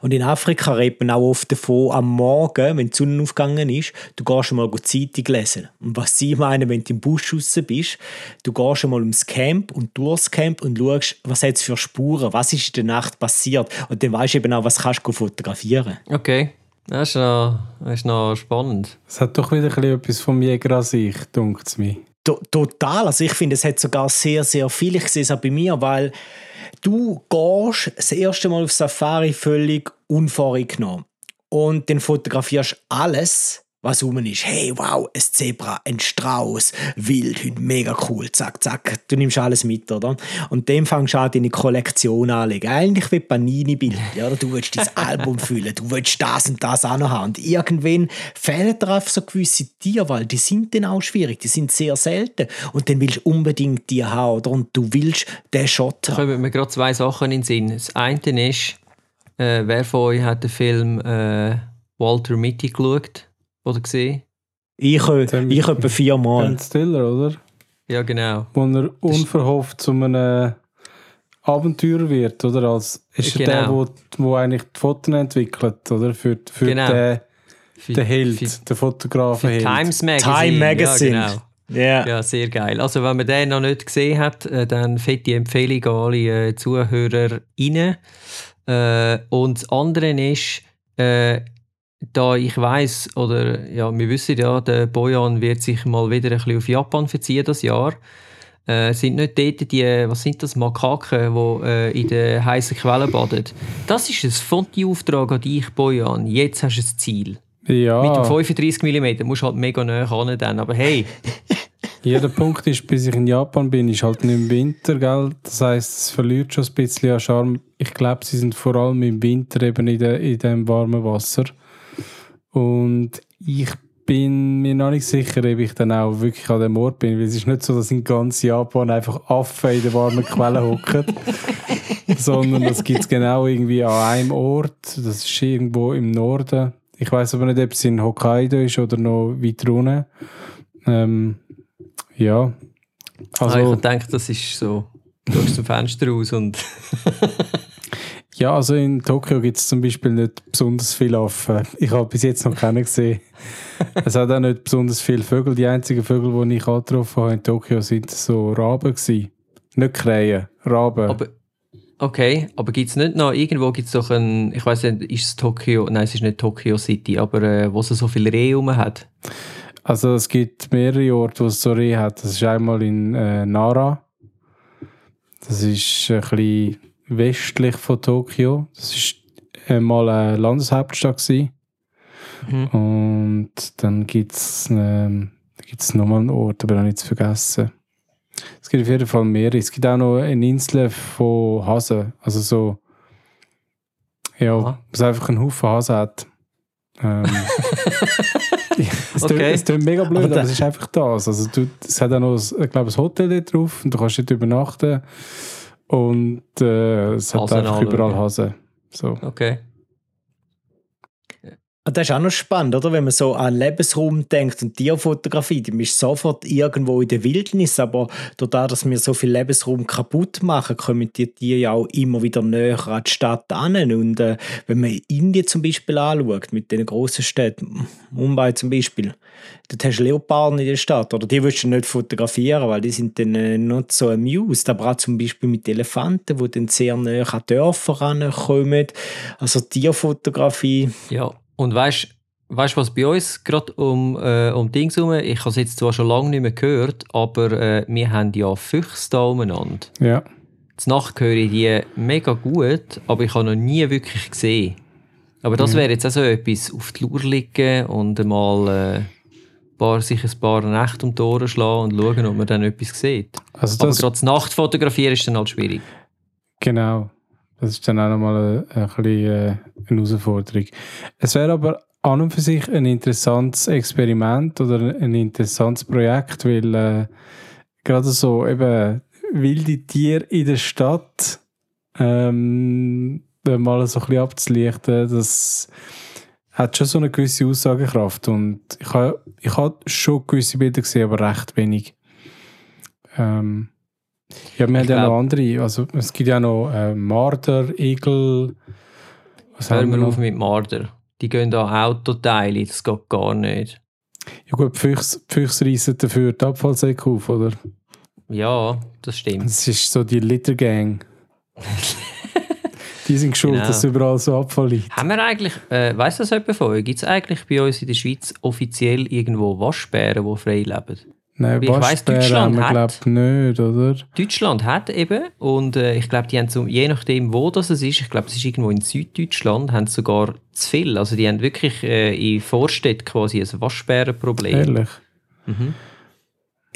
Und in Afrika redet man auch oft davon, am Morgen, wenn die Sonne aufgegangen ist, du gehst mal Zeitung lesen. Und was sie meinen, wenn du im Busch raus bist, du gehst mal ums Camp und durchs Camp und schaust, was hat es für Spuren, was ist in der Nacht passiert. Und dann weißt du eben auch, was kannst du fotografieren. Okay. Das ist noch, das ist noch spannend. Es hat doch wieder etwas vom Jäger an sich, dunkt es mir. Total. Also ich finde, es hat sogar sehr, sehr viel. Ich sehe es auch bei mir, weil du gehst das erste Mal auf Safari völlig unvorgenommen und dann fotografierst alles was rum ist. Hey, wow, ein Zebra, ein Strauß, Wildhühn, mega cool, zack, zack. Du nimmst alles mit, oder? Und dem fängst du an, deine Kollektion anzulegen. Eigentlich wie Panini-Bilder, oder? Du willst dein Album füllen, du willst das und das auch noch haben. Und irgendwann fehlen dir einfach so gewisse Tiere, weil die sind dann auch schwierig, die sind sehr selten. Und dann willst du unbedingt die haben, oder? Und du willst den Shot haben. Da kommen mir gerade zwei Sachen in den Sinn. Das eine ist, äh, wer von euch hat den Film äh, Walter Mitty geschaut? Oder gesehen? Ich, ich etwa viermal. Ben Stiller, oder? Ja, genau. Wo er unverhofft zu einem Abenteurer wird, oder? Als, ist genau. er der, genau. wo, wo eigentlich die Fotos entwickelt, oder? Für, für genau. den, den Held, für, den Fotografen Held. Times Magazine. Time Magazine. Ja, genau. Yeah. Ja, sehr geil. Also, wenn man den noch nicht gesehen hat, äh, dann fette Empfehlung an alle äh, Zuhörer rein. Äh, und das andere ist, äh, da ich weiß oder ja, wir wissen ja, der Bojan wird sich mal wieder ein bisschen auf Japan verziehen das Jahr. Äh, sind nicht dort die, was sind das, Makaken, die äh, in den heißen Quellen baden. Das ist ein Fonti-Auftrag an dich, Bojan. Jetzt hast du ein Ziel. Ja. Mit dem 35 mm musst du halt mega näher ran dann, aber hey. Ja, der Punkt ist, bis ich in Japan bin, ist halt nicht im Winter, gell? Das heisst, es verliert schon ein bisschen an Charme. Ich glaube, sie sind vor allem im Winter eben in, de, in dem warmen Wasser. Und ich bin mir noch nicht sicher, ob ich dann auch wirklich an dem Ort bin, weil es ist nicht so, dass in ganz Japan einfach Affen in der warmen Quelle hocken, sondern das gibt es genau irgendwie an einem Ort. Das ist irgendwo im Norden. Ich weiß aber nicht, ob es in Hokkaido ist oder noch weiter unten. Ähm, ja. Also, ah, ich denke, das ist so, du schaust zum Fenster raus und Ja, also in Tokio gibt es zum Beispiel nicht besonders viele Affen. Ich habe bis jetzt noch keinen gesehen. es hat auch nicht besonders viele Vögel. Die einzigen Vögel, die ich angetroffen habe in Tokio, sind so Raben gewesen. Nicht Krähen, Raben. Aber, okay, aber gibt es nicht noch, irgendwo gibt es doch ein, ich weiß nicht, ist es Tokio, nein, es ist nicht Tokio City, aber äh, wo es so viele Rehe rum hat? Also es gibt mehrere Orte, wo es so Rehe hat. Das ist einmal in äh, Nara Das ist ein bisschen westlich von Tokio. Das ist einmal eine Landeshauptstadt gewesen. Mhm. Und dann gibt es ähm, gibt's nochmal einen Ort, aber habe ich jetzt vergessen. Es gibt auf jeden Fall mehrere. Es gibt auch noch eine Insel von Hasen. Also so, ja, Aha. was einfach einen Haufen Hasen hat. Ähm, es, tut, Okay. es tut mega blöd, Aber aber, es ist einfach das. Also du, es hat auch noch, ein- ich glaube, ein Hotel dort drauf und du kannst dort übernachten. Und äh, es hat einfach überall Hasen. So. Okay. Ah, Das ist auch noch spannend, oder? Wenn man so an Lebensraum denkt und Tierfotografie, die ist sofort irgendwo in der Wildnis, aber dadurch, dass wir so viel Lebensraum kaputt machen, kommen die Tiere ja auch immer wieder näher an die Stadt an. Und äh, wenn man Indien zum Beispiel anschaut, mit den grossen Städten, Mumbai zum Beispiel, dort hast du Leoparden in der Stadt, oder die willst du nicht fotografieren, weil die sind dann äh, nicht so amused, aber auch zum Beispiel mit Elefanten, die dann sehr näher an Dörfer rankommen. Also Tierfotografie, Ja, und weißt du, was bei uns gerade um, äh, um Dings herum, ich habe es jetzt zwar schon lange nicht mehr gehört, aber äh, wir haben ja Füchse da umeinander. Ja. Zur Nacht höre ich die mega gut, aber ich habe noch nie wirklich gesehen. Aber das wäre jetzt auch so etwas, auf die Lur liegen und mal äh, paar, sich ein paar Nächte um die Ohren schlagen und schauen, ob man dann etwas sieht. Also Aber das, gerade zur Nacht fotografieren ist dann halt schwierig. Genau. Das ist dann auch nochmal ein, ein bisschen äh, eine Herausforderung. Es wäre aber an und für sich ein interessantes Experiment oder ein interessantes Projekt, weil äh, gerade so eben wilde Tiere in der Stadt ähm, mal so ein bisschen abzulichten, das hat schon so eine gewisse Aussagekraft und ich habe ich habe schon gewisse Bilder gesehen, aber recht wenig. Ähm, ja, wir haben ja noch andere. Also, es gibt ja noch äh, Marder, Igel. Was Hören haben wir auf mit Marder. Die gehen da Autoteile, das geht gar nicht. Ja, gut, die Füchse, reissen dafür die Abfallsäcke auf, oder? Ja, das stimmt. Das ist so die Littergang. die sind schuld, Genau. dass überall so Abfall liegt. Haben wir eigentlich, äh, weiss das jemand von euch, gibt es eigentlich bei uns in der Schweiz offiziell irgendwo Waschbären, die frei leben? Nein, Ich Waschbären Deutschland hat- glaube nicht, oder? Deutschland hat eben, und äh, ich glaube, die haben so, je nachdem, wo das es ist, ich glaube, es ist irgendwo in Süddeutschland, haben sie sogar zu viel. Also die haben wirklich äh, in Vorstädten quasi ein Waschbärenproblem. Ehrlich.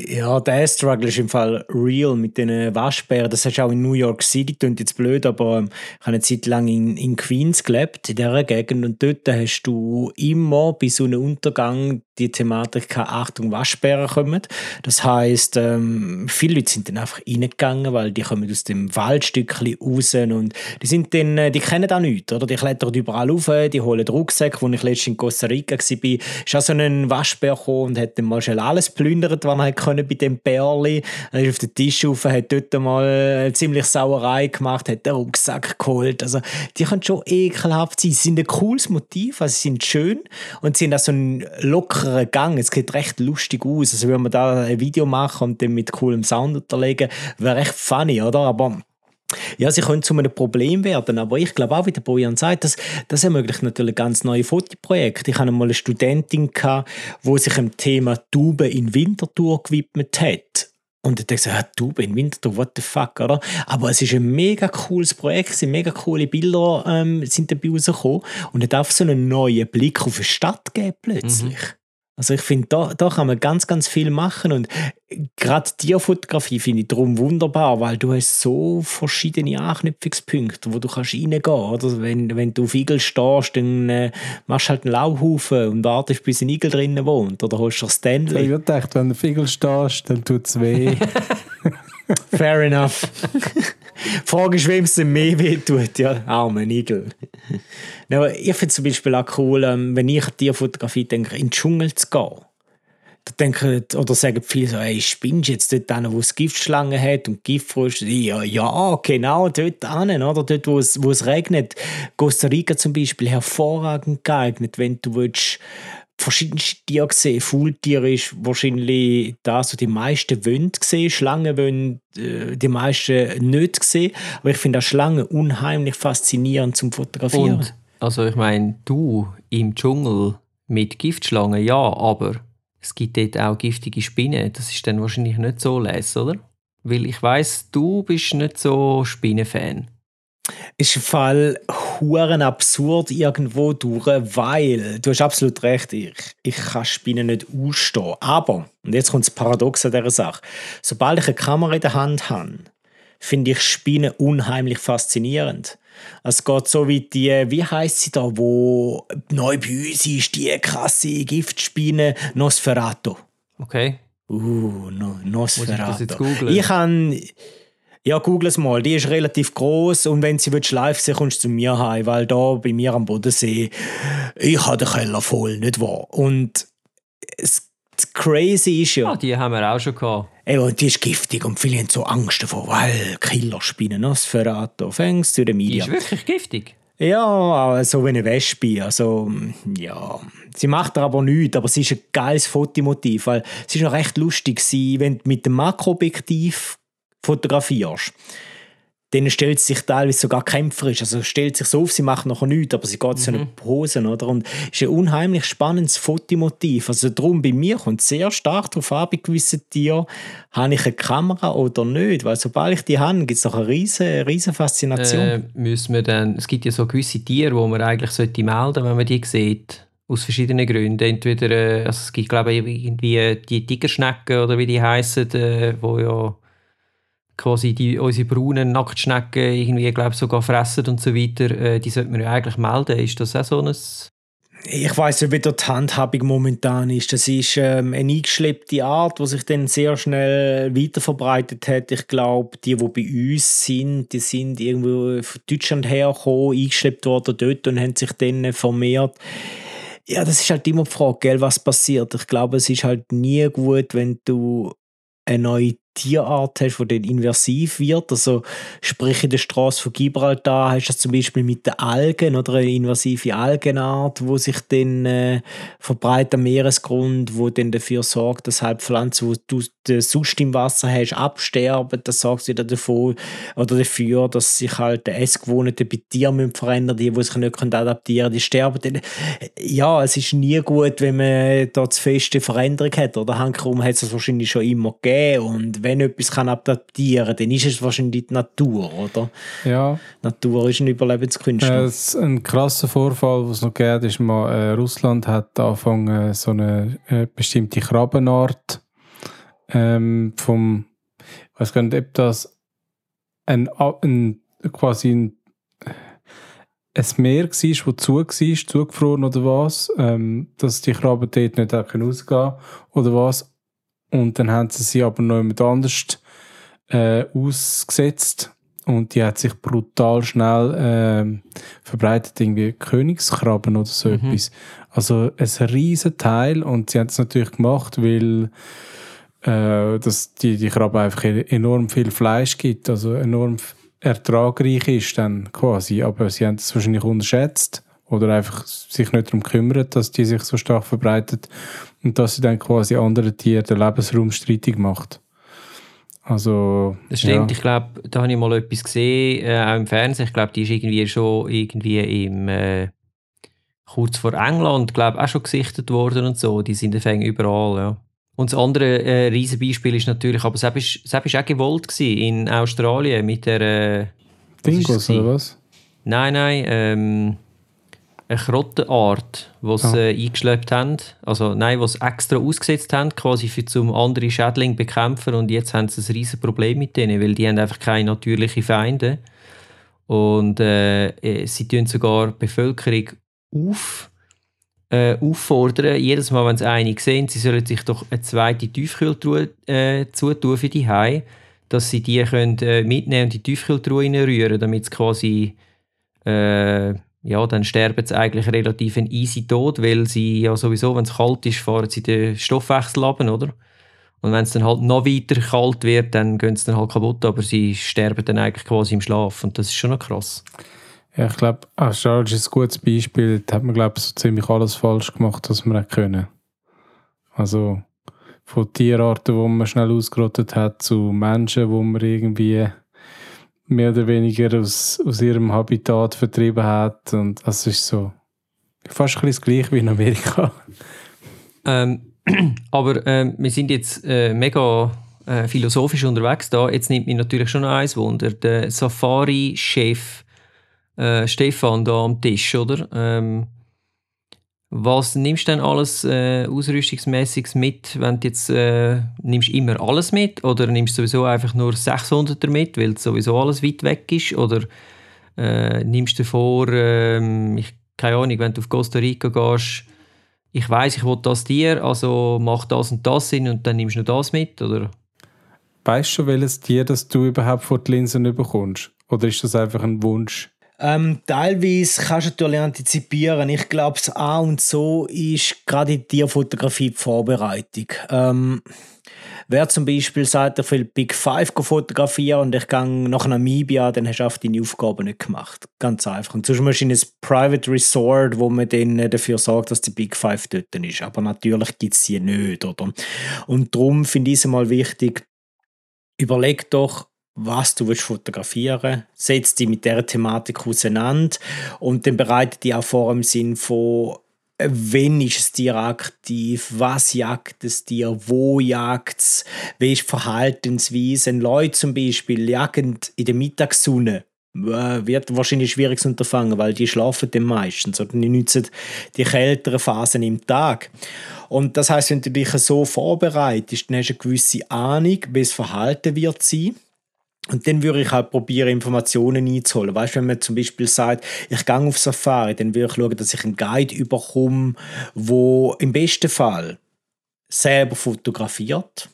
Ja, der Struggle ist im Fall real mit den Waschbären. Das hast du auch in New York City, klingt jetzt blöd, aber ähm, ich habe eine Zeit lang in, in Queens gelebt, in dieser Gegend, und dort hast du immer bei so einem Untergang die Thematik gehabt, Achtung, Waschbären kommen. Das heisst, ähm, viele Leute sind dann einfach reingegangen, weil die kommen aus dem Waldstückchen raus und die sind dann, äh, die kennen auch nichts, oder? Die klettern überall rauf, die holen Rucksack. Als ich letztens in Costa Rica war, ist auch so ein Waschbär gekommen und hat dann mal schnell alles plündert, was er hat können bei dem Bärli. Er ist auf den Tisch rauf, hat dort mal eine ziemlich Sauerei gemacht, hat den Rucksack geholt. Also, die können schon ekelhaft sein. Sie sind ein cooles Motiv, also sie sind schön und sie haben auch so einen lockeren Gang. Es sieht recht lustig aus. Also, wenn man da ein Video machen und dann mit coolem Sound unterlegen, wäre recht funny, oder? Aber ja, sie können zu einem Problem werden, aber ich glaube auch, wie der Bojan sagt, das, das ermöglicht natürlich ganz neue Fotoprojekte. Ich hatte mal eine Studentin, die sich dem Thema Tauben in Winterthur gewidmet hat. Und ich dachte, ja, Tauben in Winterthur, what the fuck, oder? Aber es ist ein mega cooles Projekt, sind mega coole Bilder ähm, sind dabei rausgekommen und hat einfach so einen neuen Blick auf die Stadt gegeben plötzlich. Also ich finde, da, da kann man ganz, ganz viel machen und gerade Tierfotografie finde ich darum wunderbar, weil du hast so verschiedene Anknüpfungspunkte, wo du kannst reingehen oder? Wenn, wenn du auf Igel stehst, dann äh, machst du halt einen Lauhaufen und wartest, bis ein Igel drinnen wohnt oder holst Ich Stanley. habe gedacht, wenn du Fiegel stehst, dann tut es weh. Fair enough. Es denn mehr weh tut, ja, arme Igel. Ich finde es zum Beispiel auch cool, ähm, wenn ich an Tierfotografie denke, in den Dschungel zu gehen. Da denken, oder sagen viele so, hey, spinnst jetzt dort hin, wo es Giftschlangen hat und Giftfrösche? Ja, ja, genau, dort hin, oder? Dort, wo es, wo es regnet. Costa Rica zum Beispiel, hervorragend geeignet, wenn du willst, verschiedenste Tiere sehen. Faultiere ist wahrscheinlich das, was die meisten wollen sehen. Schlangen wollen äh, die meisten nicht sehen. Aber ich finde auch Schlangen unheimlich faszinierend zum Fotografieren. Und, also ich meine, du im Dschungel mit Giftschlangen, ja, aber es gibt dort auch giftige Spinnen. Das ist dann wahrscheinlich nicht so les, oder? Weil ich weiß, du bist nicht so Spinnenfan. Ist im Fall huren absurd irgendwo durch, weil du hast absolut recht, ich, ich kann Spinnen nicht ausstehen. Aber, und jetzt kommt das Paradox an dieser Sache, sobald ich eine Kamera in der Hand habe, finde ich Spinnen unheimlich faszinierend. Es geht so wie die, wie heißt sie da, wo neu bei uns ist, die krasse Giftspinne Nosferatu. Okay. Uh, no, ich Nosferatu. googlen? Ich kann. Ja, google es mal. Die ist relativ groß und wenn sie willst, live sehen kommst du zu mir heim, weil da bei mir am Bodensee, ich habe den Keller voll, nicht wahr? Und es, das Crazy ist ja, Ah, die haben wir auch schon gehabt. ey, und die ist giftig und viele haben so Angst davor, weil Killerspinnen, Nosferatu, fängst du den Die Media. ist wirklich giftig. Ja, so wie eine Wespe. Also, ja. Sie macht da aber nichts, aber sie ist ein geiles Fotomotiv, weil es ist noch recht lustig, wenn du mit dem Makroobjektiv fotografierst. Dann stellt sie sich teilweise sogar kämpferisch. Also stellt sich so auf, sie macht nachher nichts, aber sie geht so eine Posen, oder? Und es ist ein unheimlich spannendes Fotomotiv. Also darum, bei mir kommt sehr stark darauf an, bei gewissen Tieren, habe ich eine Kamera oder nicht. Weil sobald ich die habe, gibt es noch eine riesen, riesen Faszination. Äh, müssen wir dann, es gibt ja so gewisse Tiere, die man eigentlich sollte melden wenn man die sieht. Aus verschiedenen Gründen. Entweder, äh, also es gibt glaube ich irgendwie die Tigerschnecken oder wie die heißen, äh, wo ja quasi die, unsere braunen Nacktschnecken irgendwie glaube sogar fressen und so weiter. Äh, die sollte man ja eigentlich melden. Ist das auch so ein... Ich weiß nicht, wie die Handhabung momentan ist. Das ist ähm, eine eingeschleppte Art, die sich dann sehr schnell weiterverbreitet hat. Ich glaube, die, die bei uns sind, die sind irgendwo von Deutschland hergekommen, eingeschleppt worden dort und haben sich dann vermehrt. Ja, das ist halt immer die Frage, gell, was passiert. Ich glaube, es ist halt nie gut, wenn du eine neue Tierart hast, die dann invasiv wird. Also sprich in der Straße von Gibraltar hast du das zum Beispiel mit den Algen oder eine invasive Algenart, wo sich dann äh, verbreitet am Meeresgrund, wo dann dafür sorgt, dass halt Pflanzen, die du d- sonst im Wasser hast, absterben. Das sorgt wieder davon oder dafür, dass sich halt die Essgewohnheiten bei Tieren verändern, die, die sich nicht adaptieren können, die sterben dann. Ja, es ist nie gut, wenn man da zu feste Veränderung hat. Oder Hankerum hat es wahrscheinlich schon immer gegeben. Und wenn etwas kann adaptieren dann ist es wahrscheinlich die Natur, oder? Ja, Die Natur ist ein Überlebenskünstler. äh, ein krasser Vorfall, was es noch gibt, ist mal, äh, Russland hat angefangen, so eine äh, bestimmte Krabbenart ähm, vom, ich weiß gar nicht, ob das ein, ein quasi ein, ein Meer war, das zu war, zugefroren oder was, ähm, dass die Krabben dort nicht rausgehen können oder was. Und dann haben sie sie aber noch jemand anders äh, ausgesetzt und die hat sich brutal schnell ähm, verbreitet, irgendwie Königskrabben oder so Mhm. etwas. Also ein riesen Teil und sie haben es natürlich gemacht, weil äh, dass die, die Krabbe einfach e- enorm viel Fleisch gibt, also enorm ertragreich ist dann quasi, aber sie haben es wahrscheinlich unterschätzt oder einfach sich nicht darum kümmert, dass die sich so stark verbreitet und dass sie dann quasi anderen Tieren den Lebensraum streitig macht. Also, Das stimmt, ja. ich glaube, da habe ich mal etwas gesehen, äh, auch im Fernsehen. Ich glaube, die ist irgendwie schon irgendwie im, äh, kurz vor England, glaube auch schon gesichtet worden und so. Die sind fängt überall, ja. Und das andere äh, Riesenbeispiel ist natürlich, aber ist, das ist auch gewollt gewesen, in Australien mit der, äh, Dingos oder was? nein, nein, ähm, eine Krottenart, die sie Ah. äh, eingeschleppt haben. Also nein, die sie extra ausgesetzt haben, quasi für zum andere Schädling bekämpfen und jetzt haben sie ein riesen Problem mit denen, weil die haben einfach keine natürlichen Feinde. Und äh, äh, sie tun sogar die Bevölkerung auf, äh, auffordern, jedes Mal, wenn sie eine sehen, sie sollen sich doch eine zweite Tiefkühltruhe äh, zutun für die Hai, dass sie die können, äh, mitnehmen und die Tiefkühltruhe reinrühren, damit sie quasi äh, ja, dann sterben sie eigentlich relativ ein easy Tod, weil sie ja sowieso, wenn es kalt ist, fahren sie den Stoffwechsel ab, oder? Und wenn es dann halt noch weiter kalt wird, dann gehen sie dann halt kaputt, aber sie sterben dann eigentlich quasi im Schlaf und das ist schon noch krass. Ja, ich glaube, Australien ist ein gutes Beispiel. Da hat man, glaube ich, so ziemlich alles falsch gemacht, was man können. Also von Tierarten, die man schnell ausgerottet hat, zu Menschen, wo man irgendwie mehr oder weniger aus, aus ihrem Habitat vertrieben hat. Und das ist so fast ein bisschen das Gleiche wie in Amerika. Ähm, aber ähm, wir sind jetzt äh, mega äh, philosophisch unterwegs da. Jetzt nimmt mich natürlich schon eins Wunder. Der Safari-Chef äh, Stefan da am Tisch, oder? Ähm, was nimmst du denn alles äh, ausrüstungsmäßiges mit, wenn du jetzt äh, nimmst immer alles mit oder nimmst du sowieso einfach nur 600er mit, weil sowieso alles weit weg ist oder äh, nimmst du vor, ähm, ich, keine Ahnung, wenn du auf Costa Rica gehst, ich weiß, ich will das Tier, also mach das und das Sinn und dann nimmst du das mit, oder? Weißt du, welches Tier das du überhaupt vor die Linsen bekommst? Oder ist das einfach ein Wunsch? Ähm, teilweise kannst du natürlich antizipieren. Ich glaube, das A und so ist gerade in Tierfotografie die Vorbereitung. Ähm, wer zum Beispiel sagt, er will Big Five fotografieren und ich gehe nach Namibia, dann hast du einfach deine Aufgabe nicht gemacht. Ganz einfach. Und sonst musst du in ein Private Resort, wo man dann dafür sorgt, dass die Big Five dort ist. Aber natürlich gibt es sie nicht, oder? Und darum finde ich es mal wichtig, überleg doch, was du willst fotografieren setz dich mit dieser Thematik auseinander und dann bereite dich auch vor im Sinn von wenn ist es Tier aktiv, was jagt es dir, wo jagt es, wie ist die Verhaltensweise. Leute zum Beispiel jagen in der Mittagssonne, äh, wird wahrscheinlich schwierig zu unterfangen, weil die schlafen dann meistens oder die nutzen die kälteren Phasen im Tag. Und das heißt, wenn du dich so vorbereitest, dann hast du eine gewisse Ahnung, wie das Verhalten wird sein und dann würde ich halt probieren, Informationen einzuholen. Weißt du, wenn man zum Beispiel sagt, ich gehe auf Safari, dann würde ich schauen, dass ich einen Guide überkomme, wo im besten Fall selber fotografiert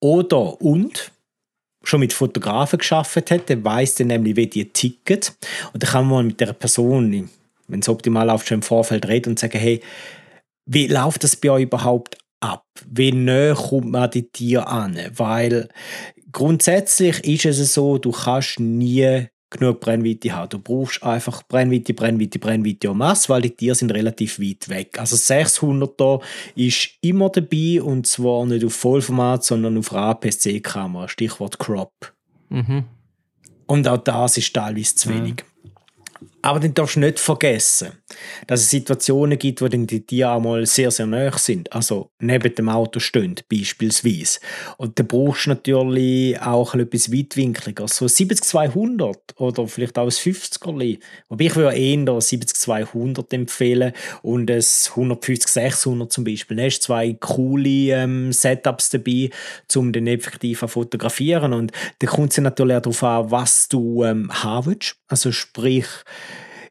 oder und schon mit Fotografen geschafft hat, der weiß dann nämlich, wie die ticken. Und dann kann man mit der Person, wenn es optimal läuft, schon im Vorfeld reden und sagen, hey, wie läuft das bei euch überhaupt ab? Wie näher kommt man an die Tiere an? Weil grundsätzlich ist es so, du kannst nie genug Brennweite haben. Du brauchst einfach Brennweite, Brennweite, Brennweite und Masse, weil die Tiere sind relativ weit weg. Also 600er ist immer dabei und zwar nicht auf Vollformat, sondern auf APS-C-Kamera, Stichwort Crop. Mhm. Und auch das ist teilweise zu wenig. Ja. Aber dann darfst du nicht vergessen, dass es Situationen gibt, wo dann die Tiere einmal sehr, sehr nah sind. Also neben dem Auto stehen, beispielsweise. Und dann brauchst du natürlich auch etwas weitwinkliger. So 70-200 oder vielleicht auch ein 50er. Wobei ich würde eher 70-200 empfehlen und ein 150-600 zum Beispiel. Dann hast zwei coole ähm, Setups dabei, um den effektiv zu fotografieren. Und dann kommt es natürlich auch darauf an, was du ähm, haben willst. Also sprich,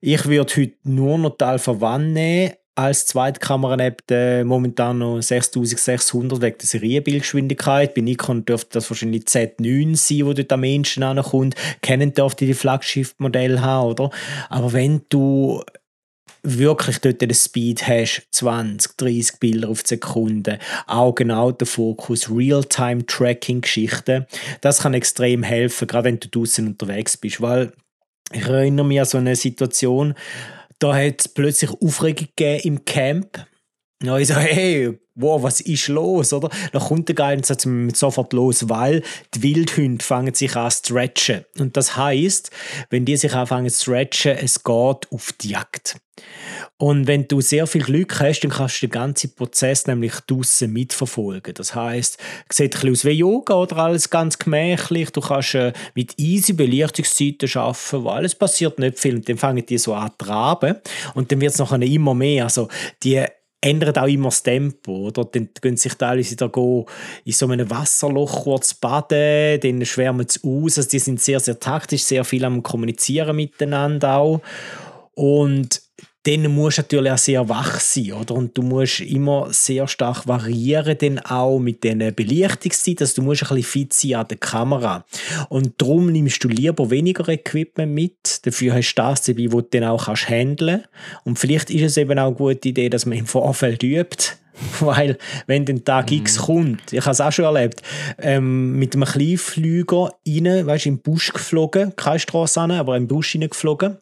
ich würde heute nur noch Teil Verwandt nehmen als Zweitkamera neben momentan noch 6600 wegen der Serienbildgeschwindigkeit. Bei Nikon dürfte das wahrscheinlich Z9 sein, wo dort am Menschen ankommt. Canon dürfte die Flaggschiff-Modell haben, oder? Aber wenn du wirklich dort den Speed hast, 20, 30 Bilder auf die Sekunde, auch genau der Fokus, Real-Time-Tracking-Geschichten, das kann extrem helfen, gerade wenn du draußen unterwegs bist, weil ich erinnere mich an so eine Situation, da hat es plötzlich Aufregung gegeben im Camp. Ja, ich so, hey, wow, was ist los, oder? Dann kommt der Guide und sagt sofort los, weil die Wildhunde fangen sich an zu stretchen. Und das heißt, wenn die sich anfangen zu stretchen, es geht auf die Jagd. Und wenn du sehr viel Glück hast, dann kannst du den ganzen Prozess nämlich draussen mitverfolgen. Das heißt, es sieht ein bisschen aus wie Yoga oder alles ganz gemächlich. Du kannst äh, mit easy Belichtungszeiten arbeiten, weil es passiert nicht viel. Und dann fangen die so an zu traben. Und dann wird es nachher immer mehr. Also die ändern auch immer das Tempo. Oder? Dann gehen sich teilweise wieder in so einem Wasserloch kurz baden, dann schwärmen sie aus. Also die sind sehr, sehr taktisch, sehr viel am Kommunizieren miteinander auch. Und dann musst du natürlich auch sehr wach sein, oder? Und du musst immer sehr stark variieren, dann auch mit den Belichtungszeiten, also du musst ein bisschen fit sein an der Kamera. Und darum nimmst du lieber weniger Equipment mit, dafür hast du das dabei, was du dann auch kannst handeln Und vielleicht ist es eben auch eine gute Idee, dass man im Vorfeld übt, weil wenn der Tag mm. X kommt, ich habe es auch schon erlebt, ähm, mit einem Kleinflüger rein, weißt, im Busch geflogen, keine Straße an, aber im Busch geflogen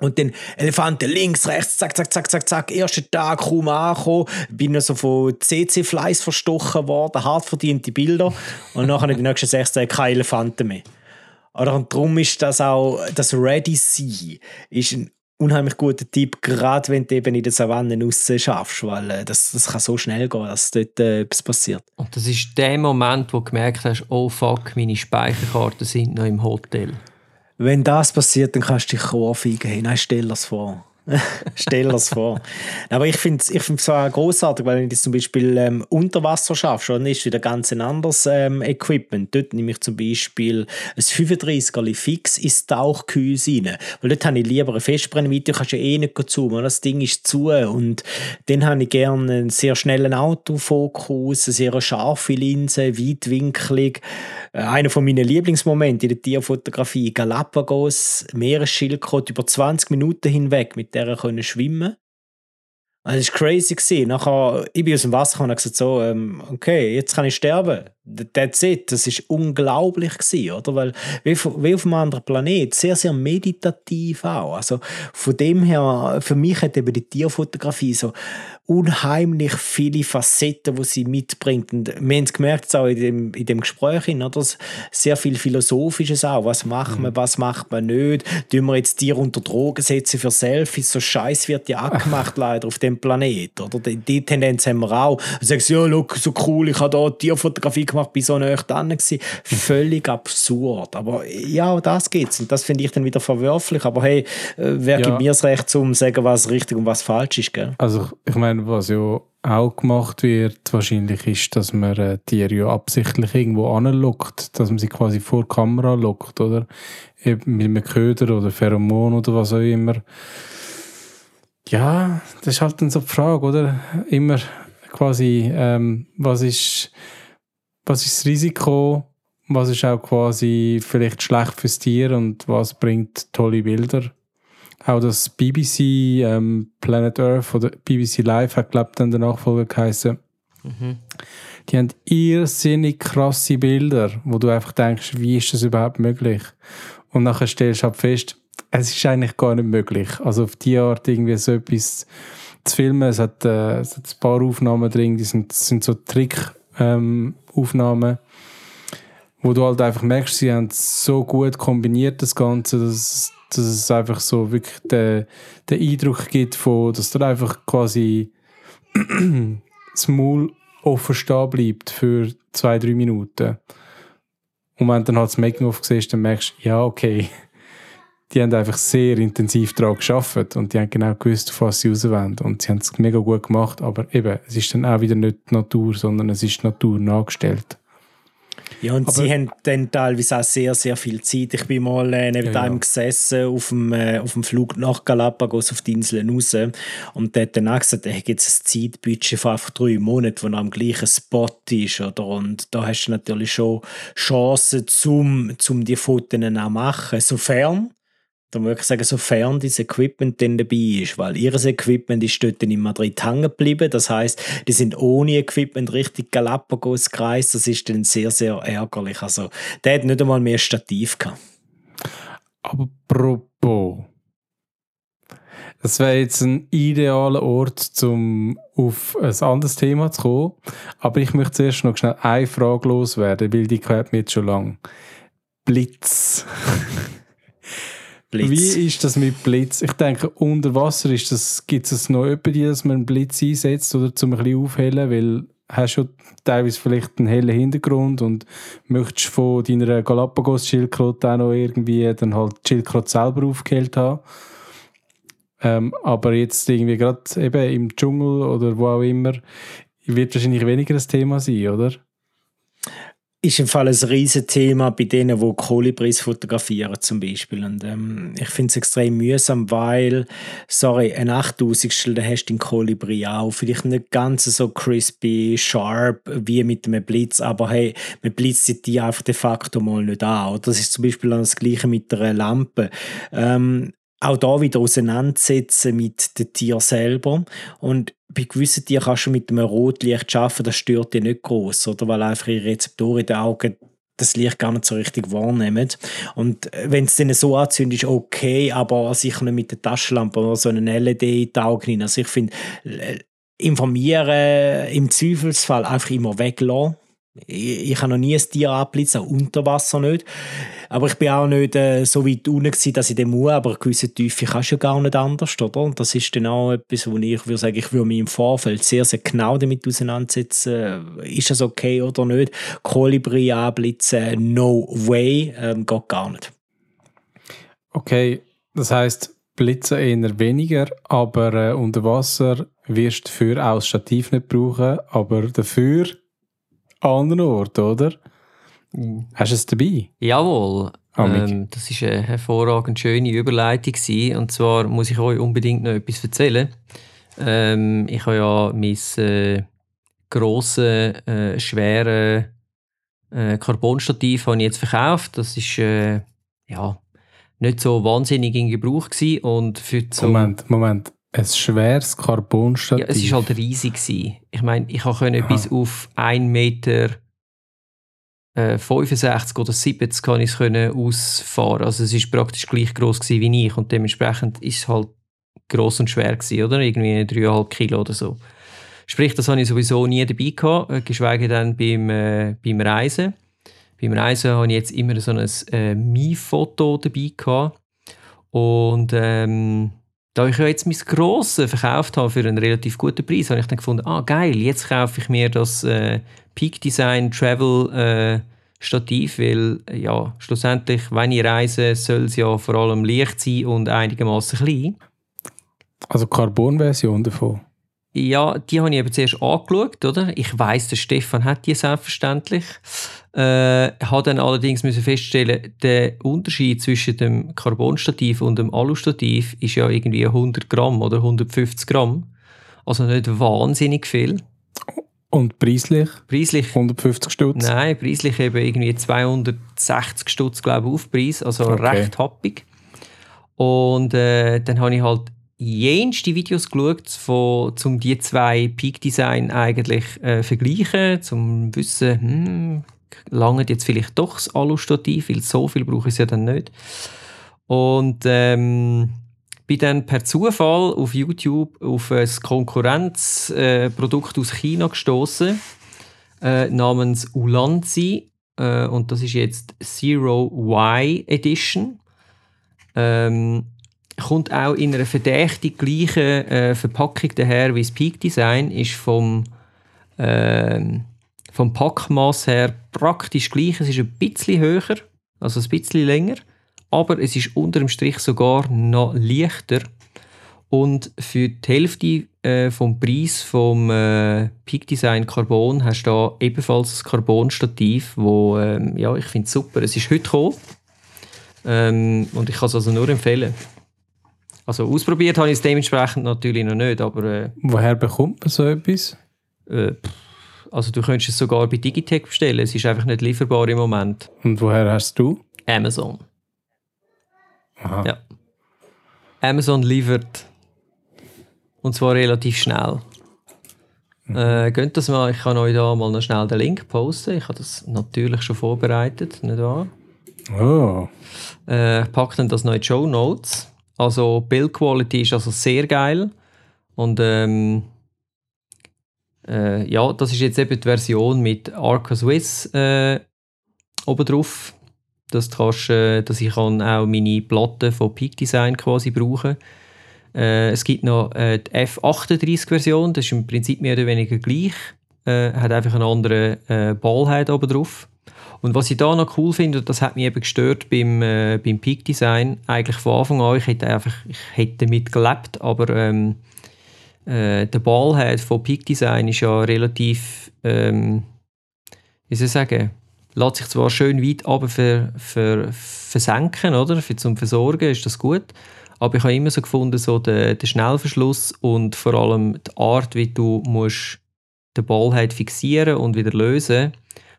und dann Elefanten links, rechts, zack, zack, zack, zack, zack. Erster Tag kaum angekommen. Bin so von CC-Fleiß verstochen worden, hart verdiente Bilder. Und nachher in den nächsten sechs Tagen keine Elefanten mehr. Und darum ist das auch, das Ready Sein ist ein unheimlich guter Tipp, gerade wenn du eben in der Savanne raus schaffst, weil äh, das, das kann so schnell gehen, dass dort äh, etwas passiert. Und das ist der Moment, wo du gemerkt hast, oh fuck, meine Speicherkarten sind noch im Hotel. Wenn das passiert, dann kannst du dich ohrfeigen. Hey, nein, stell das vor. Stell das vor. Aber ich finde es ich find's auch großartig, weil wenn du zum Beispiel ähm, unter Wasser schaffst, dann ist wieder ganz ein anderes ähm, Equipment. Dort nehme ich zum Beispiel ein 35er fix ins Tauchgehäuse rein. Weil dort habe ich lieber ein Festbrennweite, du kannst ja eh nicht zoomen, das Ding ist zu. Und dann habe ich gerne einen sehr schnellen Autofokus, eine sehr scharfe Linse, weitwinklig. Äh, einer von meinen Lieblingsmomente in der Tierfotografie, Galapagos, Meeresschildkröte über 20 Minuten hinweg mit der können schwimmen. Also das war crazy. Gewesen. Nachher, ich bin aus dem Wasser und habe gesagt, so, ähm, okay, jetzt kann ich sterben. That's it. Das war unglaublich, gewesen, oder? Weil, wie, wie auf einem anderen Planet, sehr, sehr meditativ auch. Also, von dem her, für mich hat eben die Tierfotografie so unheimlich viele Facetten, die sie mitbringt. Und wir haben es gemerkt, auch in dem, in dem Gespräch, oder? sehr viel Philosophisches auch. Was macht man, mhm. was macht man nicht? Tun wir jetzt Tiere unter Drogen setzen für Selfies? So Scheiß wird ja auch gemacht, leider, auf dem Planet. Oder? Die, die Tendenz haben wir auch. Du sagst, ja, look, so cool, ich habe hier Tierfotografie gemacht, bin so nah dran gewesen. Völlig absurd. Aber ja, das geht's. Und das finde ich dann wieder verwerflich. Aber hey, wer ja. gibt mir das Recht, um zu sagen, was richtig und was falsch ist, gell? Also, ich meine, meine, was ja auch gemacht wird, wahrscheinlich ist, dass man äh, Tiere ja absichtlich irgendwo anlockt, dass man sie quasi vor die Kamera lockt, oder? Eben mit einem Köder oder Pheromon oder was auch immer. Ja, das ist halt dann so die Frage, oder? Immer quasi, ähm, was ist, was ist das Risiko, was ist auch quasi vielleicht schlecht fürs Tier und was bringt tolle Bilder auch das BBC ähm, Planet Earth oder BBC Live hat, glaube ich, dann der Nachfolger geheißen. Mhm. Die haben irrsinnig krasse Bilder, wo du einfach denkst, wie ist das überhaupt möglich? Und nachher stellst du halt fest, es ist eigentlich gar nicht möglich. Also auf die Art irgendwie so etwas zu filmen. Es hat, äh, es hat ein paar Aufnahmen drin, die sind, sind so Trick-Aufnahmen, ähm, wo du halt einfach merkst, sie haben so gut kombiniert das Ganze, dass dass es einfach so wirklich den, den Eindruck gibt, von, dass da einfach quasi das Maul offen stehen bleibt für zwei, drei Minuten. Und wenn du dann halt das Making-of siehst, dann merkst du, ja, okay, die haben einfach sehr intensiv daran geschafft und die haben genau gewusst, auf was sie raus wollen. Und sie haben es mega gut gemacht, aber eben, es ist dann auch wieder nicht die Natur, sondern es ist die Natur nachgestellt. Ja, und Aber sie haben dann teilweise auch sehr, sehr viel Zeit. Ich bin mal äh, neben ja, einem ja. gesessen auf dem, äh, auf dem Flug nach Galapagos auf die Inseln raus und der hat dann auch gesagt, er hat jetzt ein Zeitbudget von einfach drei Monaten, wo er am gleichen Spot ist. Oder? Und da hast du natürlich schon Chancen, um, um die Fotos auch zu machen, sofern da muss ich sagen, sofern dieses Equipment dann dabei ist, weil ihr Equipment ist dort in Madrid hängen geblieben. Das heißt, die sind ohne Equipment richtig Galapagos gereist. Das ist dann sehr, sehr ärgerlich. Also, der hat nicht einmal mehr Stativ gehabt. Apropos. Das wäre jetzt ein idealer Ort, um auf ein anderes Thema zu kommen. Aber ich möchte zuerst noch schnell eine Frage loswerden, weil die gehört mir jetzt schon lange. Blitz. Blitz. Wie ist das mit Blitz? Ich denke, unter Wasser ist das, gibt es noch jemanden, dass man einen Blitz einsetzt oder zum ein bisschen aufhellen, weil hast du teilweise vielleicht einen hellen Hintergrund und möchtest von deiner Galapagos-Schildkröte auch noch irgendwie dann halt die Schildkröte selber aufgehellt haben. Ähm, aber jetzt irgendwie gerade eben im Dschungel oder wo auch immer, wird wahrscheinlich weniger ein Thema sein, oder? Ist im Fall ein riesiges Thema bei denen, die Kolibris fotografieren zum Beispiel. Und ähm, ich finde es extrem mühsam, weil, sorry, ein 8000 da hast du den Kolibri auch. Vielleicht nicht ganz so crispy, sharp wie mit einem Blitz, aber hey, man blitzt die einfach de facto mal nicht an. Das ist zum Beispiel das Gleiche mit einer Lampe. Ähm, auch da wieder auseinandersetzen mit dem Tier selber. Und bei gewissen Tieren kannst du mit einem Rotlicht arbeiten, das stört dich nicht groß, oder? Weil einfach ihre Rezeptoren in den Augen das Licht gar nicht so richtig wahrnehmen. Und wenn es dann so anzündet, ist okay, aber sicher nicht mit der Taschenlampe oder so eine LED in die Augen rein. Also ich finde, informieren im Zweifelsfall einfach immer weglassen Ich, ich habe noch nie ein Tier abblitzen, auch unter Wasser nicht. Aber ich bin auch nicht äh, so weit unten gewesen, dass ich dem muss, aber gewisse Tiefe kannst du ja gar nicht anders, oder? Und das ist dann auch etwas, wo ich würde sagen, ich würde mich im Vorfeld sehr, sehr genau damit auseinandersetzen, ist das okay oder nicht. Kolibri anblitzen, no way, ähm, geht gar nicht. Okay, das heißt Blitzen eher weniger, aber äh, unter Wasser wirst du dafür auch das Stativ nicht brauchen, aber dafür anderen Orten, oder? Hast du es dabei? Jawohl. Amig. Ähm, das ist eine hervorragend schöne Überleitung gewesen. Und zwar muss ich euch unbedingt noch etwas erzählen. Ähm, ich habe ja mein äh, grosse, äh, schwere äh, Carbonstativ habe ich jetzt verkauft. Das ist äh, ja nicht so wahnsinnig in Gebrauch gewesen. und für Moment, Moment. Ein schweres Carbonstativ. ja, es ist halt riesig gewesen. Ich meine, ich konnte Aha. bis auf 1 Meter äh, 65 oder 70 kann ich es ausfahren. Also es ist praktisch gleich groß gewesen wie ich und dementsprechend ist es halt groß und schwer gewesen, oder? Irgendwie 3,5 Kilo oder so. Sprich, das habe ich sowieso nie dabei gehabt, äh, geschweige denn beim, äh, beim Reisen. Beim Reisen habe ich jetzt immer so ein äh, Mi-Foto dabei gehabt. Und ähm, da ich ja jetzt mein Grosses verkauft habe für einen relativ guten Preis, habe ich dann gefunden, ah geil, jetzt kaufe ich mir das äh, Peak Design Travel äh, Stativ, weil äh, ja, schlussendlich, wenn ich reise, soll es ja vor allem leicht sein und einigermaßen klein. Also Carbon-Version davon. Ja, die habe ich eben zuerst angeschaut, oder? Ich weiss, der Stefan hat die selbstverständlich. Äh, habe dann allerdings müssen feststellen, der Unterschied zwischen dem Carbonstativ und dem Alustativ ist ja irgendwie 100 Gramm oder 150 Gramm. Also nicht wahnsinnig viel. Und preislich? Preislich, 150 Stutz? nein, preislich eben irgendwie 260 Stutz, glaube ich, Aufpreis. Also Okay. recht happig. Und äh, dann habe ich halt jenste Videos geschaut, von, um die zwei Peak Design eigentlich äh, vergleichen, zum wissen, hm, lange jetzt vielleicht doch das Alustativ, weil so viel brauche ich es ja dann nicht. Und ähm, bin dann per Zufall auf YouTube auf ein Konkurrenzprodukt äh, aus China gestoßen äh, namens Ulanzi äh, und das ist jetzt Zero Y Edition. Ähm, kommt auch in einer verdächtig gleichen äh, Verpackung daher wie das Peak Design, ist vom, ähm, vom Packmaß her praktisch gleich. Es ist ein bisschen höher, also ein bisschen länger, aber es ist unter dem Strich sogar noch leichter. Und für die Hälfte äh, vom Preis vom äh, Peak Design Carbon hast du da ebenfalls ein Carbon-Stativ, wo ähm, ja, ich finde es super. Es ist heute gekommen ähm, und ich kann es also nur empfehlen. Also ausprobiert habe ich es dementsprechend natürlich noch nicht, aber äh, Woher bekommt man so etwas? äh, pff, also du könntest es sogar bei Digitech bestellen. Es ist einfach nicht lieferbar im Moment. Und woher hast du? Amazon. Aha. Ja. Amazon liefert. Und zwar relativ schnell. Äh, könnt das mal, ich kann euch da mal noch schnell den Link posten. Ich habe das natürlich schon vorbereitet, nicht wahr? Oh. Äh, ich packe dann das noch in die Show Notes. Also Build Quality ist also sehr geil. Und ähm, äh, ja, das ist jetzt eben die Version mit Arca Swiss äh, oben drauf. Dass, du kannst, äh, dass ich kann auch meine Platte von Peak Design quasi brauchen äh, Es gibt noch äh, die F38-Version, das ist im Prinzip mehr oder weniger gleich. Äh, hat einfach einen anderen äh, Ballhead oben drauf. Und was ich da noch cool finde, und das hat mich eben gestört beim, äh, beim Peak Design, eigentlich von Anfang an, ich hätte einfach, ich hätte damit gelebt, aber ähm, äh, der Ballhead von Peak Design ist ja relativ, ähm, wie soll ich sagen, lässt sich zwar schön weit aber ver, ver, versenken, oder? Für zum Versorgen ist das gut. Aber ich habe immer so gefunden, so der, der Schnellverschluss und vor allem die Art, wie du musst den Ballhead fixieren und wieder lösen,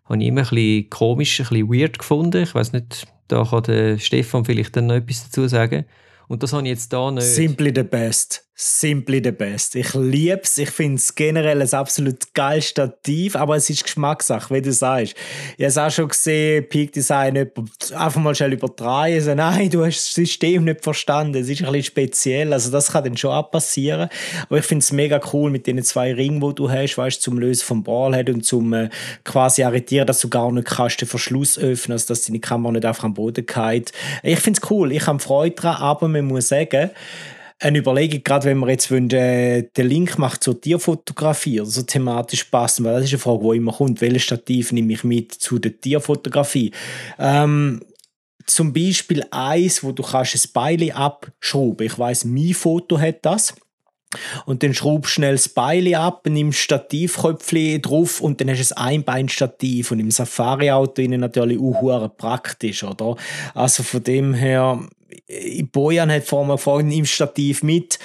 habe ich immer ein bisschen komisch, ein bisschen weird gefunden. Ich weiß nicht, da kann der Stefan vielleicht dann noch etwas dazu sagen. Und das habe ich jetzt da nicht. Simply the best. Simply the best. Ich liebe es. Ich finde es generell ein absolut geiles Stativ, aber es ist Geschmackssache, wie du sagst. Ich habe es auch schon gesehen, Peak Design einfach mal schnell übertreiben. Also, nein, du hast das System nicht verstanden. Es ist ein bisschen speziell. Also, das kann dann schon auch passieren. Aber ich finde es mega cool mit den zwei Ringen, die du hast, weißt zum Lösen vom Ballhead und zum äh, quasi arretieren, dass du gar nicht kannst den Verschluss öffnen, also dass deine Kamera nicht einfach am Boden geht. Ich finde es cool. Ich habe Freude daran, aber man muss sagen, eine Überlegung, gerade wenn wir jetzt wollen, äh, den Link macht zur Tierfotografie oder so thematisch passen, weil das ist eine Frage, die immer kommt, welches Stativ nehme ich mit zu der Tierfotografie? Ähm, zum Beispiel eins, wo du kannst ein Beil abschrauben. Ich weiß, mein Foto hat das. Und dann schraubst schnell das Beil ab, nimmst Stativköpfchen drauf und dann hast du ein Einbeinstativ. Und im Safari-Auto natürlich auch praktisch, oder? Also von dem her, Bojan hat vorhin mal gefragt, nimmst Stativ mit?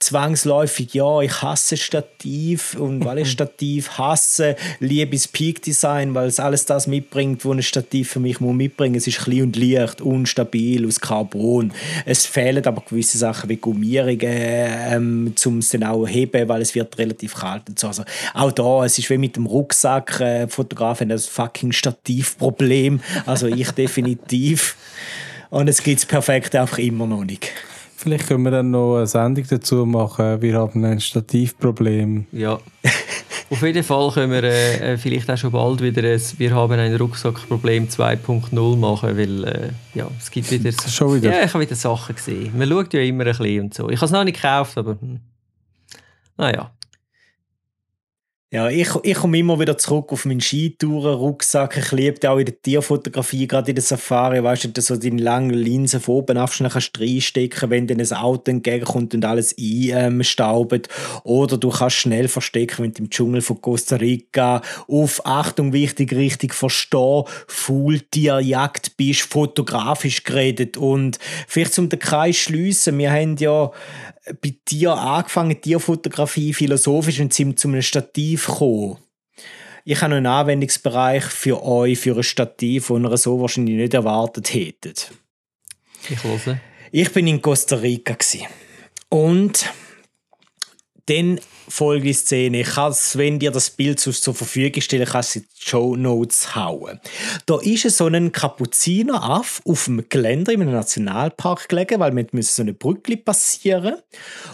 Zwangsläufig, ja, ich hasse Stativ und weil ich Stativ hasse, liebe ich Peak Design, weil es alles das mitbringt, was ein Stativ für mich muss mitbringen. Es ist klein und leicht, unstabil, aus Carbon. Es fehlen aber gewisse Sachen wie Gummierungen, ähm, um es dann auch heben, weil es wird relativ kalt und so. Also auch da, es ist wie mit dem Rucksack, äh, Fotografen das fucking Stativproblem, also ich definitiv. Und es gibt es perfekt einfach immer noch nicht. Vielleicht können wir dann noch eine Sendung dazu machen. Wir haben ein Stativproblem. Ja. Auf jeden Fall können wir äh, vielleicht auch schon bald wieder ein «Wir haben ein Rucksackproblem 2.0» machen, weil äh, ja, es gibt wieder, schon wieder. Ja, ich habe wieder Sachen gesehen. Man schaut ja immer ein bisschen und so. Ich habe es noch nicht gekauft, aber hm. naja. Ja, ich, ich komme immer wieder zurück auf meinen Skitouren-Rucksack. Ich liebe auch in der Tierfotografie, gerade in der Safari, weißt du, dass so deine langen Linsen von oben auf schnell reinstecken wenn dann ein Auto entgegenkommt und alles einstaubt. Oder du kannst schnell verstecken, wenn du im Dschungel von Costa Rica auf Achtung, wichtig, richtig verstehen, Faultierjagd bist, fotografisch geredet. Und vielleicht zum den Kreis schliessen, wir haben ja bei dir angefangen, Tierfotografie philosophisch und sind zu einem Stativ gekommen. Ich habe einen Anwendungsbereich für euch, für ein Stativ, den ihr so wahrscheinlich nicht erwartet hättet. Ich höre. Ich bin in Costa Rica und dann folgende Szene. Ich kann wenn dir das Bild zur Verfügung stellen, kannst in die Show Notes hauen. Da ist so ein Kapuzineraff auf dem Geländer in einem Nationalpark gelegen, weil wir müssen so eine Brücke passieren.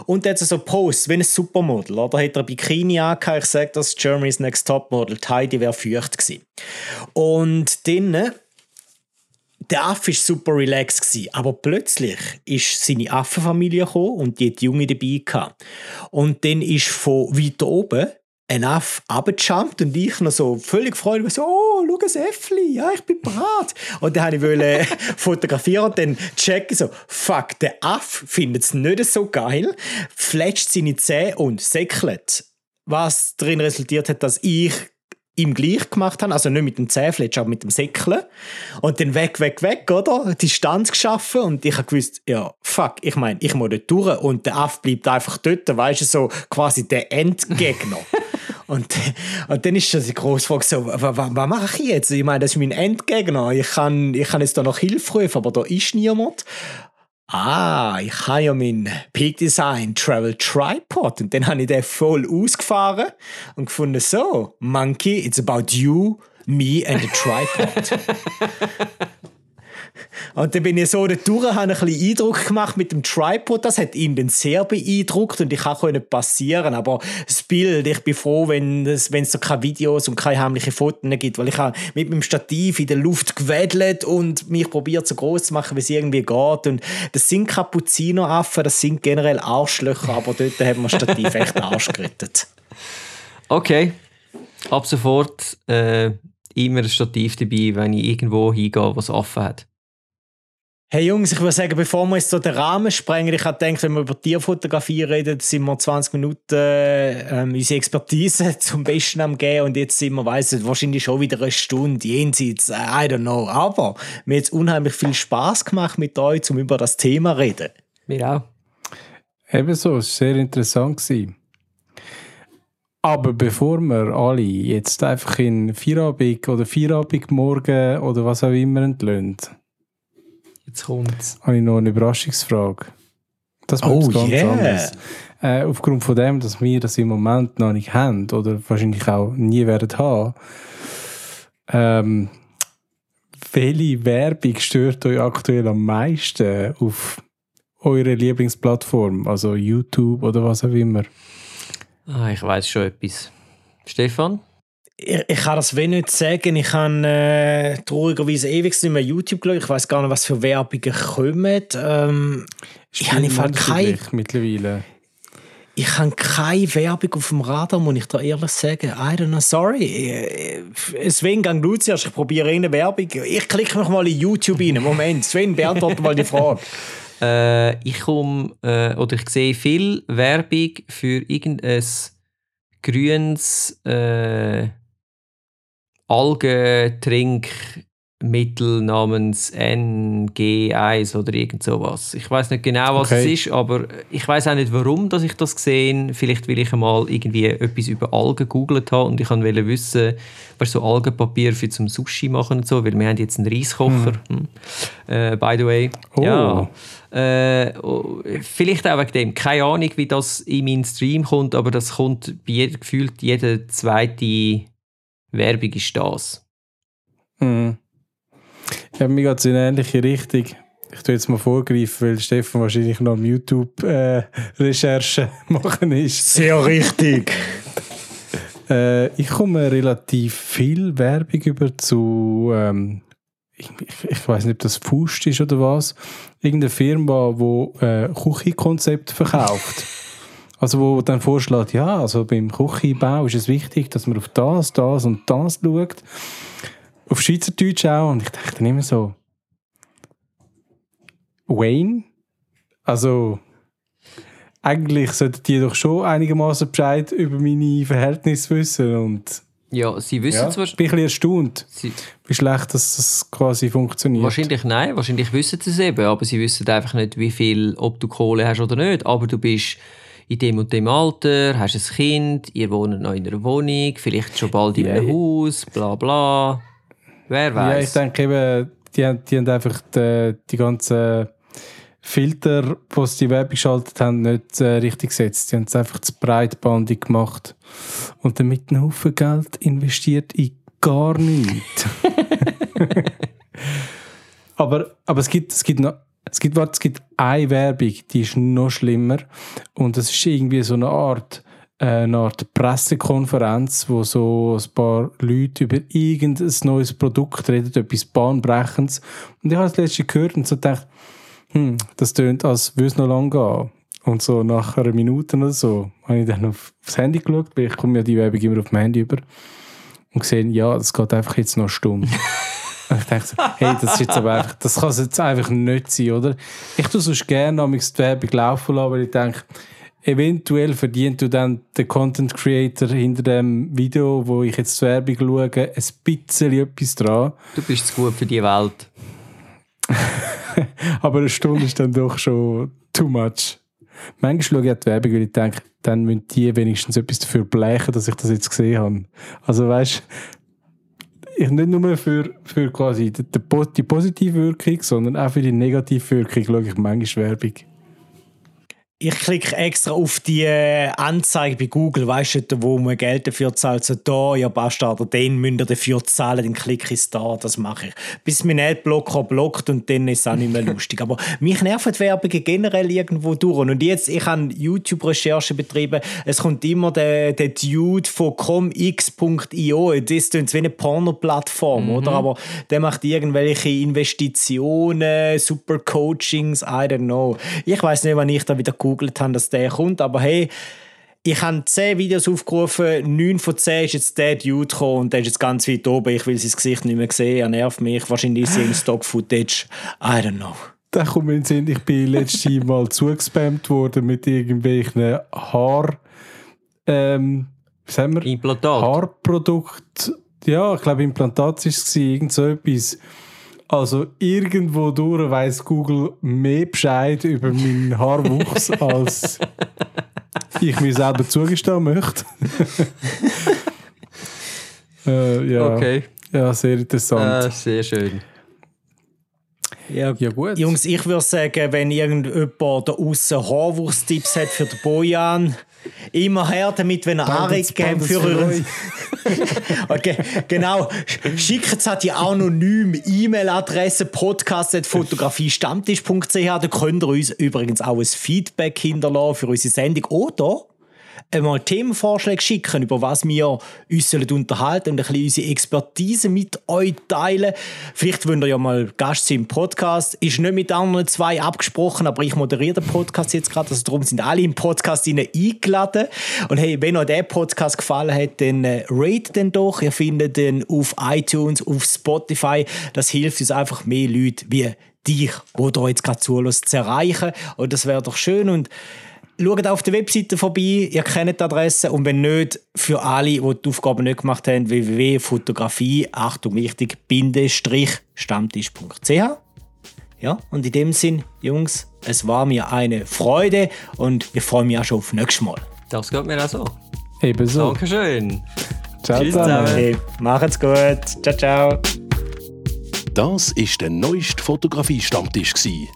Und der hat so Post, wie ein Supermodel. Oder hat er ein Bikini angehabt. Ich sage das, Germany's Next Topmodel. Heidi wäre feucht gewesen. Und dann der Affe war super relaxed, gewesen, aber plötzlich ist seine Affenfamilie gekommen und die hat die Junge dabei gehabt. Und dann ist von weiter oben ein Affe abgejumpt und ich noch so völlig freudig so, oh, schau ein Äffli, ja, ich bin bereit. Und dann wollte ich fotografieren und dann checken so, fuck, der Affe findet es nicht so geil, fletscht seine Zähne und säckelt. Was darin resultiert hat, dass ich ihm gleich gemacht haben, also nicht mit dem Zähnfletsch, aber mit dem Säckeln. Und dann weg, weg, weg, oder? Distanz geschaffen und ich habe gewusst, ja, fuck, ich meine, ich muss dort durch und der Aff bleibt einfach dort, weißt du, so quasi der Endgegner. und, und dann ist das die grosse Frage so, was mache ich jetzt? Ich meine, das ist mein Endgegner, ich kann, ich kann jetzt da noch Hilfe rufen, aber da ist niemand. Ah, ich habe ja meinen Peak Design Travel Tripod und dann habe ich den voll ausgefahren und gefunden, so, Monkey, it's about you, me and the tripod. Und dann bin ich so durch, habe ein bisschen Eindruck gemacht mit dem Tripod. Das hat ihn dann sehr beeindruckt und ich konnte passieren. Aber das Bild, ich bin froh, wenn es, wenn es so keine Videos und keine heimlichen Fotos gibt, weil ich habe mit meinem Stativ in der Luft gewedelt und mich probiert so groß zu machen, wie es irgendwie geht. Und das sind Kapuziner-Affen, das sind generell Arschlöcher, aber dort haben wir Stativ echt Arsch gerettet. Okay, ab sofort äh, immer ein Stativ dabei, wenn ich irgendwo hingehe, was Affen hat. Hey Jungs, ich würde sagen, bevor wir jetzt so den Rahmen sprengen, ich habe gedacht, wenn wir über Tierfotografie reden, sind wir 20 Minuten äh, unsere Expertise zum Besten am gehen und jetzt sind wir, weiss nicht, wahrscheinlich schon wieder eine Stunde jenseits, I don't know. Aber mir hat es unheimlich viel Spaß gemacht mit euch, um über das Thema zu reden. Mir auch. Ebenso, es war sehr interessant. Gewesen. Aber bevor wir alle jetzt einfach in Feierabend oder Feierabendmorgen oder was auch immer entlöhnt, Jetzt kommt's. habe ich noch eine Überraschungsfrage. Das macht Oh, ganz yeah. anders. Äh, aufgrund von dem, dass wir das im Moment noch nicht haben oder wahrscheinlich auch nie werden haben. Ähm, welche Werbung stört euch aktuell am meisten auf eurer Lieblingsplattform? Also YouTube oder was auch immer? Ah, ich weiß schon etwas. Stefan? Ich, ich kann das wenig nicht sagen. Ich habe äh, traurigerweise ewig nicht mehr YouTube geschaut. Ich weiß gar nicht, was für Werbungen kommen. Ähm, ich habe Fall keine, mittlerweile. ich habe keine Werbung auf dem Radar, muss ich da ehrlich sagen. I don't know, sorry. Äh, Sven, gang du zuerst. Ich probiere eine Werbung. Ich klicke noch mal in YouTube rein. Moment, Sven, beantworte mal die Frage. Äh, ich komme äh, oder ich sehe viel Werbung für irgendein grünes äh, Algentrinkmittel namens NG1 oder irgend sowas. Ich weiß nicht genau, was Okay. es ist, aber ich weiß auch nicht, warum dass ich das gesehen. Vielleicht will ich einmal irgendwie etwas über Algen gegoogelt habe und ich wollte wissen, was so Algenpapier für zum Sushi machen und so, weil wir haben jetzt einen Reiskocher. Hm. Äh, by the way. Oh. Ja. Äh, oh, vielleicht auch wegen dem. Keine Ahnung, wie das in meinen Stream kommt, aber das kommt bei jeder, gefühlt jede zweite Werbung ist das. Mhm. Ja, mir geht es in eine ähnliche Richtung. Ich tue jetzt mal vorgreifen, weil Stefan wahrscheinlich noch am YouTube-Recherche machen ist. Sehr richtig. Äh, ich komme relativ viel Werbung über zu, ähm, ich, ich, ich weiß nicht, ob das Fust ist oder was, irgendeine Firma, die äh, Küchenkonzept verkauft. Also wo dann vorschlägt, ja, also beim Küchenbau ist es wichtig, dass man auf das, das und das schaut. Auf Schweizerdeutsch auch. Und ich dachte dann immer so, Wayne? Also eigentlich sollten die doch schon einigermaßen Bescheid über meine Verhältnisse wissen. Und Ja, sie wissen ja, zwar. ich bin ein bisschen erstaunt, Sie, wie schlecht dass das quasi funktioniert. wahrscheinlich nein, wahrscheinlich wissen sie es eben, aber sie wissen einfach nicht, wie viel, ob du Kohle hast oder nicht. Aber du bist in dem und dem Alter, hast ein Kind, ihr wohnt noch in einer Wohnung, vielleicht schon bald in einem. Haus, bla bla. Wer Ja, ich weiß? denke eben, die, haben- die haben einfach die, die ganzen Filter, die sie die Werbung geschaltet haben, nicht äh, richtig gesetzt. Die haben es einfach zu breitbandig gemacht. Und damit einen Haufen Geld investiert in gar nichts. aber, aber es gibt, es gibt noch, es gibt, warte, es gibt eine Werbung, die ist noch schlimmer. Und das ist irgendwie so eine Art, äh, eine Art Pressekonferenz, wo so ein paar Leute über irgendein neues Produkt reden, etwas Bahnbrechendes. Und ich habe das letzte gehört und so gedacht, hm, das tönt, als würde es noch lange gehen. Und so nach einer Minute oder so habe ich dann auf, aufs Handy geschaut, weil ich komme ja die Werbung immer auf dem Handy über und gesehen, ja, das geht einfach jetzt noch Stunde. und ich dachte, so, hey, das ist jetzt aber einfach, das kann es jetzt einfach nicht sein, oder? Ich tue sonst gerne amigs die Werbung laufen lassen, weil ich denke, eventuell verdient du dann der Content Creator hinter dem Video, wo ich jetzt die Werbung schaue, ein bisschen etwas dran. Du bist zu gut für die Welt. Aber eine Stunde ist dann doch schon too much. Manchmal schaue ich auch die Werbung, weil ich denke, dann müssen die wenigstens etwas dafür blechen, dass ich das jetzt gesehen habe. Also weißt ich nicht nur für, für quasi die, die, po- die positive Wirkung, sondern auch für die negative Wirkung schaue ich manchmal Werbung. Ich klicke extra auf die äh, Anzeige bei Google, weißt du, wo man Geld dafür zahlt. So, da, ihr Bastarder, den müsst ihr dafür zahlen, dann klicke ich es da, das mache ich. Bis mein Adblocker blockt und dann ist es auch nicht mehr lustig. Aber mich nerven die Werbungen generell irgendwo durch. Und jetzt, ich habe YouTube-Recherche betrieben, es kommt immer der, der Dude von comx.io, das ist wie eine Porno-Plattform, oder? Aber der macht irgendwelche Investitionen, super Coachings, I don't know. Ich weiß nicht, wann ich da wieder gegoogelt habe, dass der kommt, aber hey, ich habe 10 Videos aufgerufen, 9 von 10 ist jetzt der Dude gekommen und der ist jetzt ganz weit oben. Ich will sein Gesicht nicht mehr sehen, er nervt mich. Wahrscheinlich ist er im Stock-Footage. I don't know. Da kommt mir in den Sinn, ich bin letztes Mal zugespammt worden mit irgendwelchen Haar... Ähm, was haben wir? Implantat. Haarprodukt, ja, ich glaube Implantat war es, gewesen, irgend so etwas. Also irgendwo durch weiss Google mehr Bescheid über meinen Haarwuchs, als ich mir selber zugestehen möchte. äh, ja. Okay. ja, sehr interessant. Äh, sehr schön. Ja, Ja, gut. Jungs, ich würde sagen, wenn irgendjemand da außen Haarwursttipps hat für den Bojan, immer her damit, wenn er Bandet's- Anregungen für euren... okay, genau. Schickt es an die anonyme E-Mail-Adresse podcast.fotografiestammtisch.ch. Da könnt ihr uns übrigens auch ein Feedback hinterlassen für unsere Sendung. Oder einmal Themenvorschläge schicken, über was wir uns unterhalten und ein bisschen unsere Expertise mit euch teilen. Vielleicht wollt ihr ja mal Gast sein im Podcast. Ist nicht mit anderen zwei abgesprochen, aber ich moderiere den Podcast jetzt gerade, also darum sind alle im Podcast eingeladen. Und hey, wenn euch der Podcast gefallen hat, dann äh, rate den doch. Ihr findet den auf iTunes, auf Spotify. Das hilft uns einfach mehr Leute wie dich, wo da jetzt gerade zulässt, zu erreichen. Und das wäre doch schön und Schaut auf der Webseite vorbei, ihr kennt die Adresse und wenn nicht, für alle, die die Aufgabe nicht gemacht haben, www.fotografie, Achtung wichtig, stammtisch.ch. Ja, und in dem Sinn, Jungs, es war mir eine Freude und ich freue mich auch schon auf nächstes Mal. Das geht mir auch so. Ebenso. Dankeschön. Ciao Tschüss zusammen. zusammen. Hey, macht's gut. Ciao, ciao. Das ist der neueste Fotografie-Stammtisch. gsi.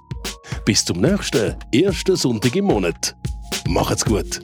Bis zum nächsten ersten Sonntag im Monat. Macht's gut.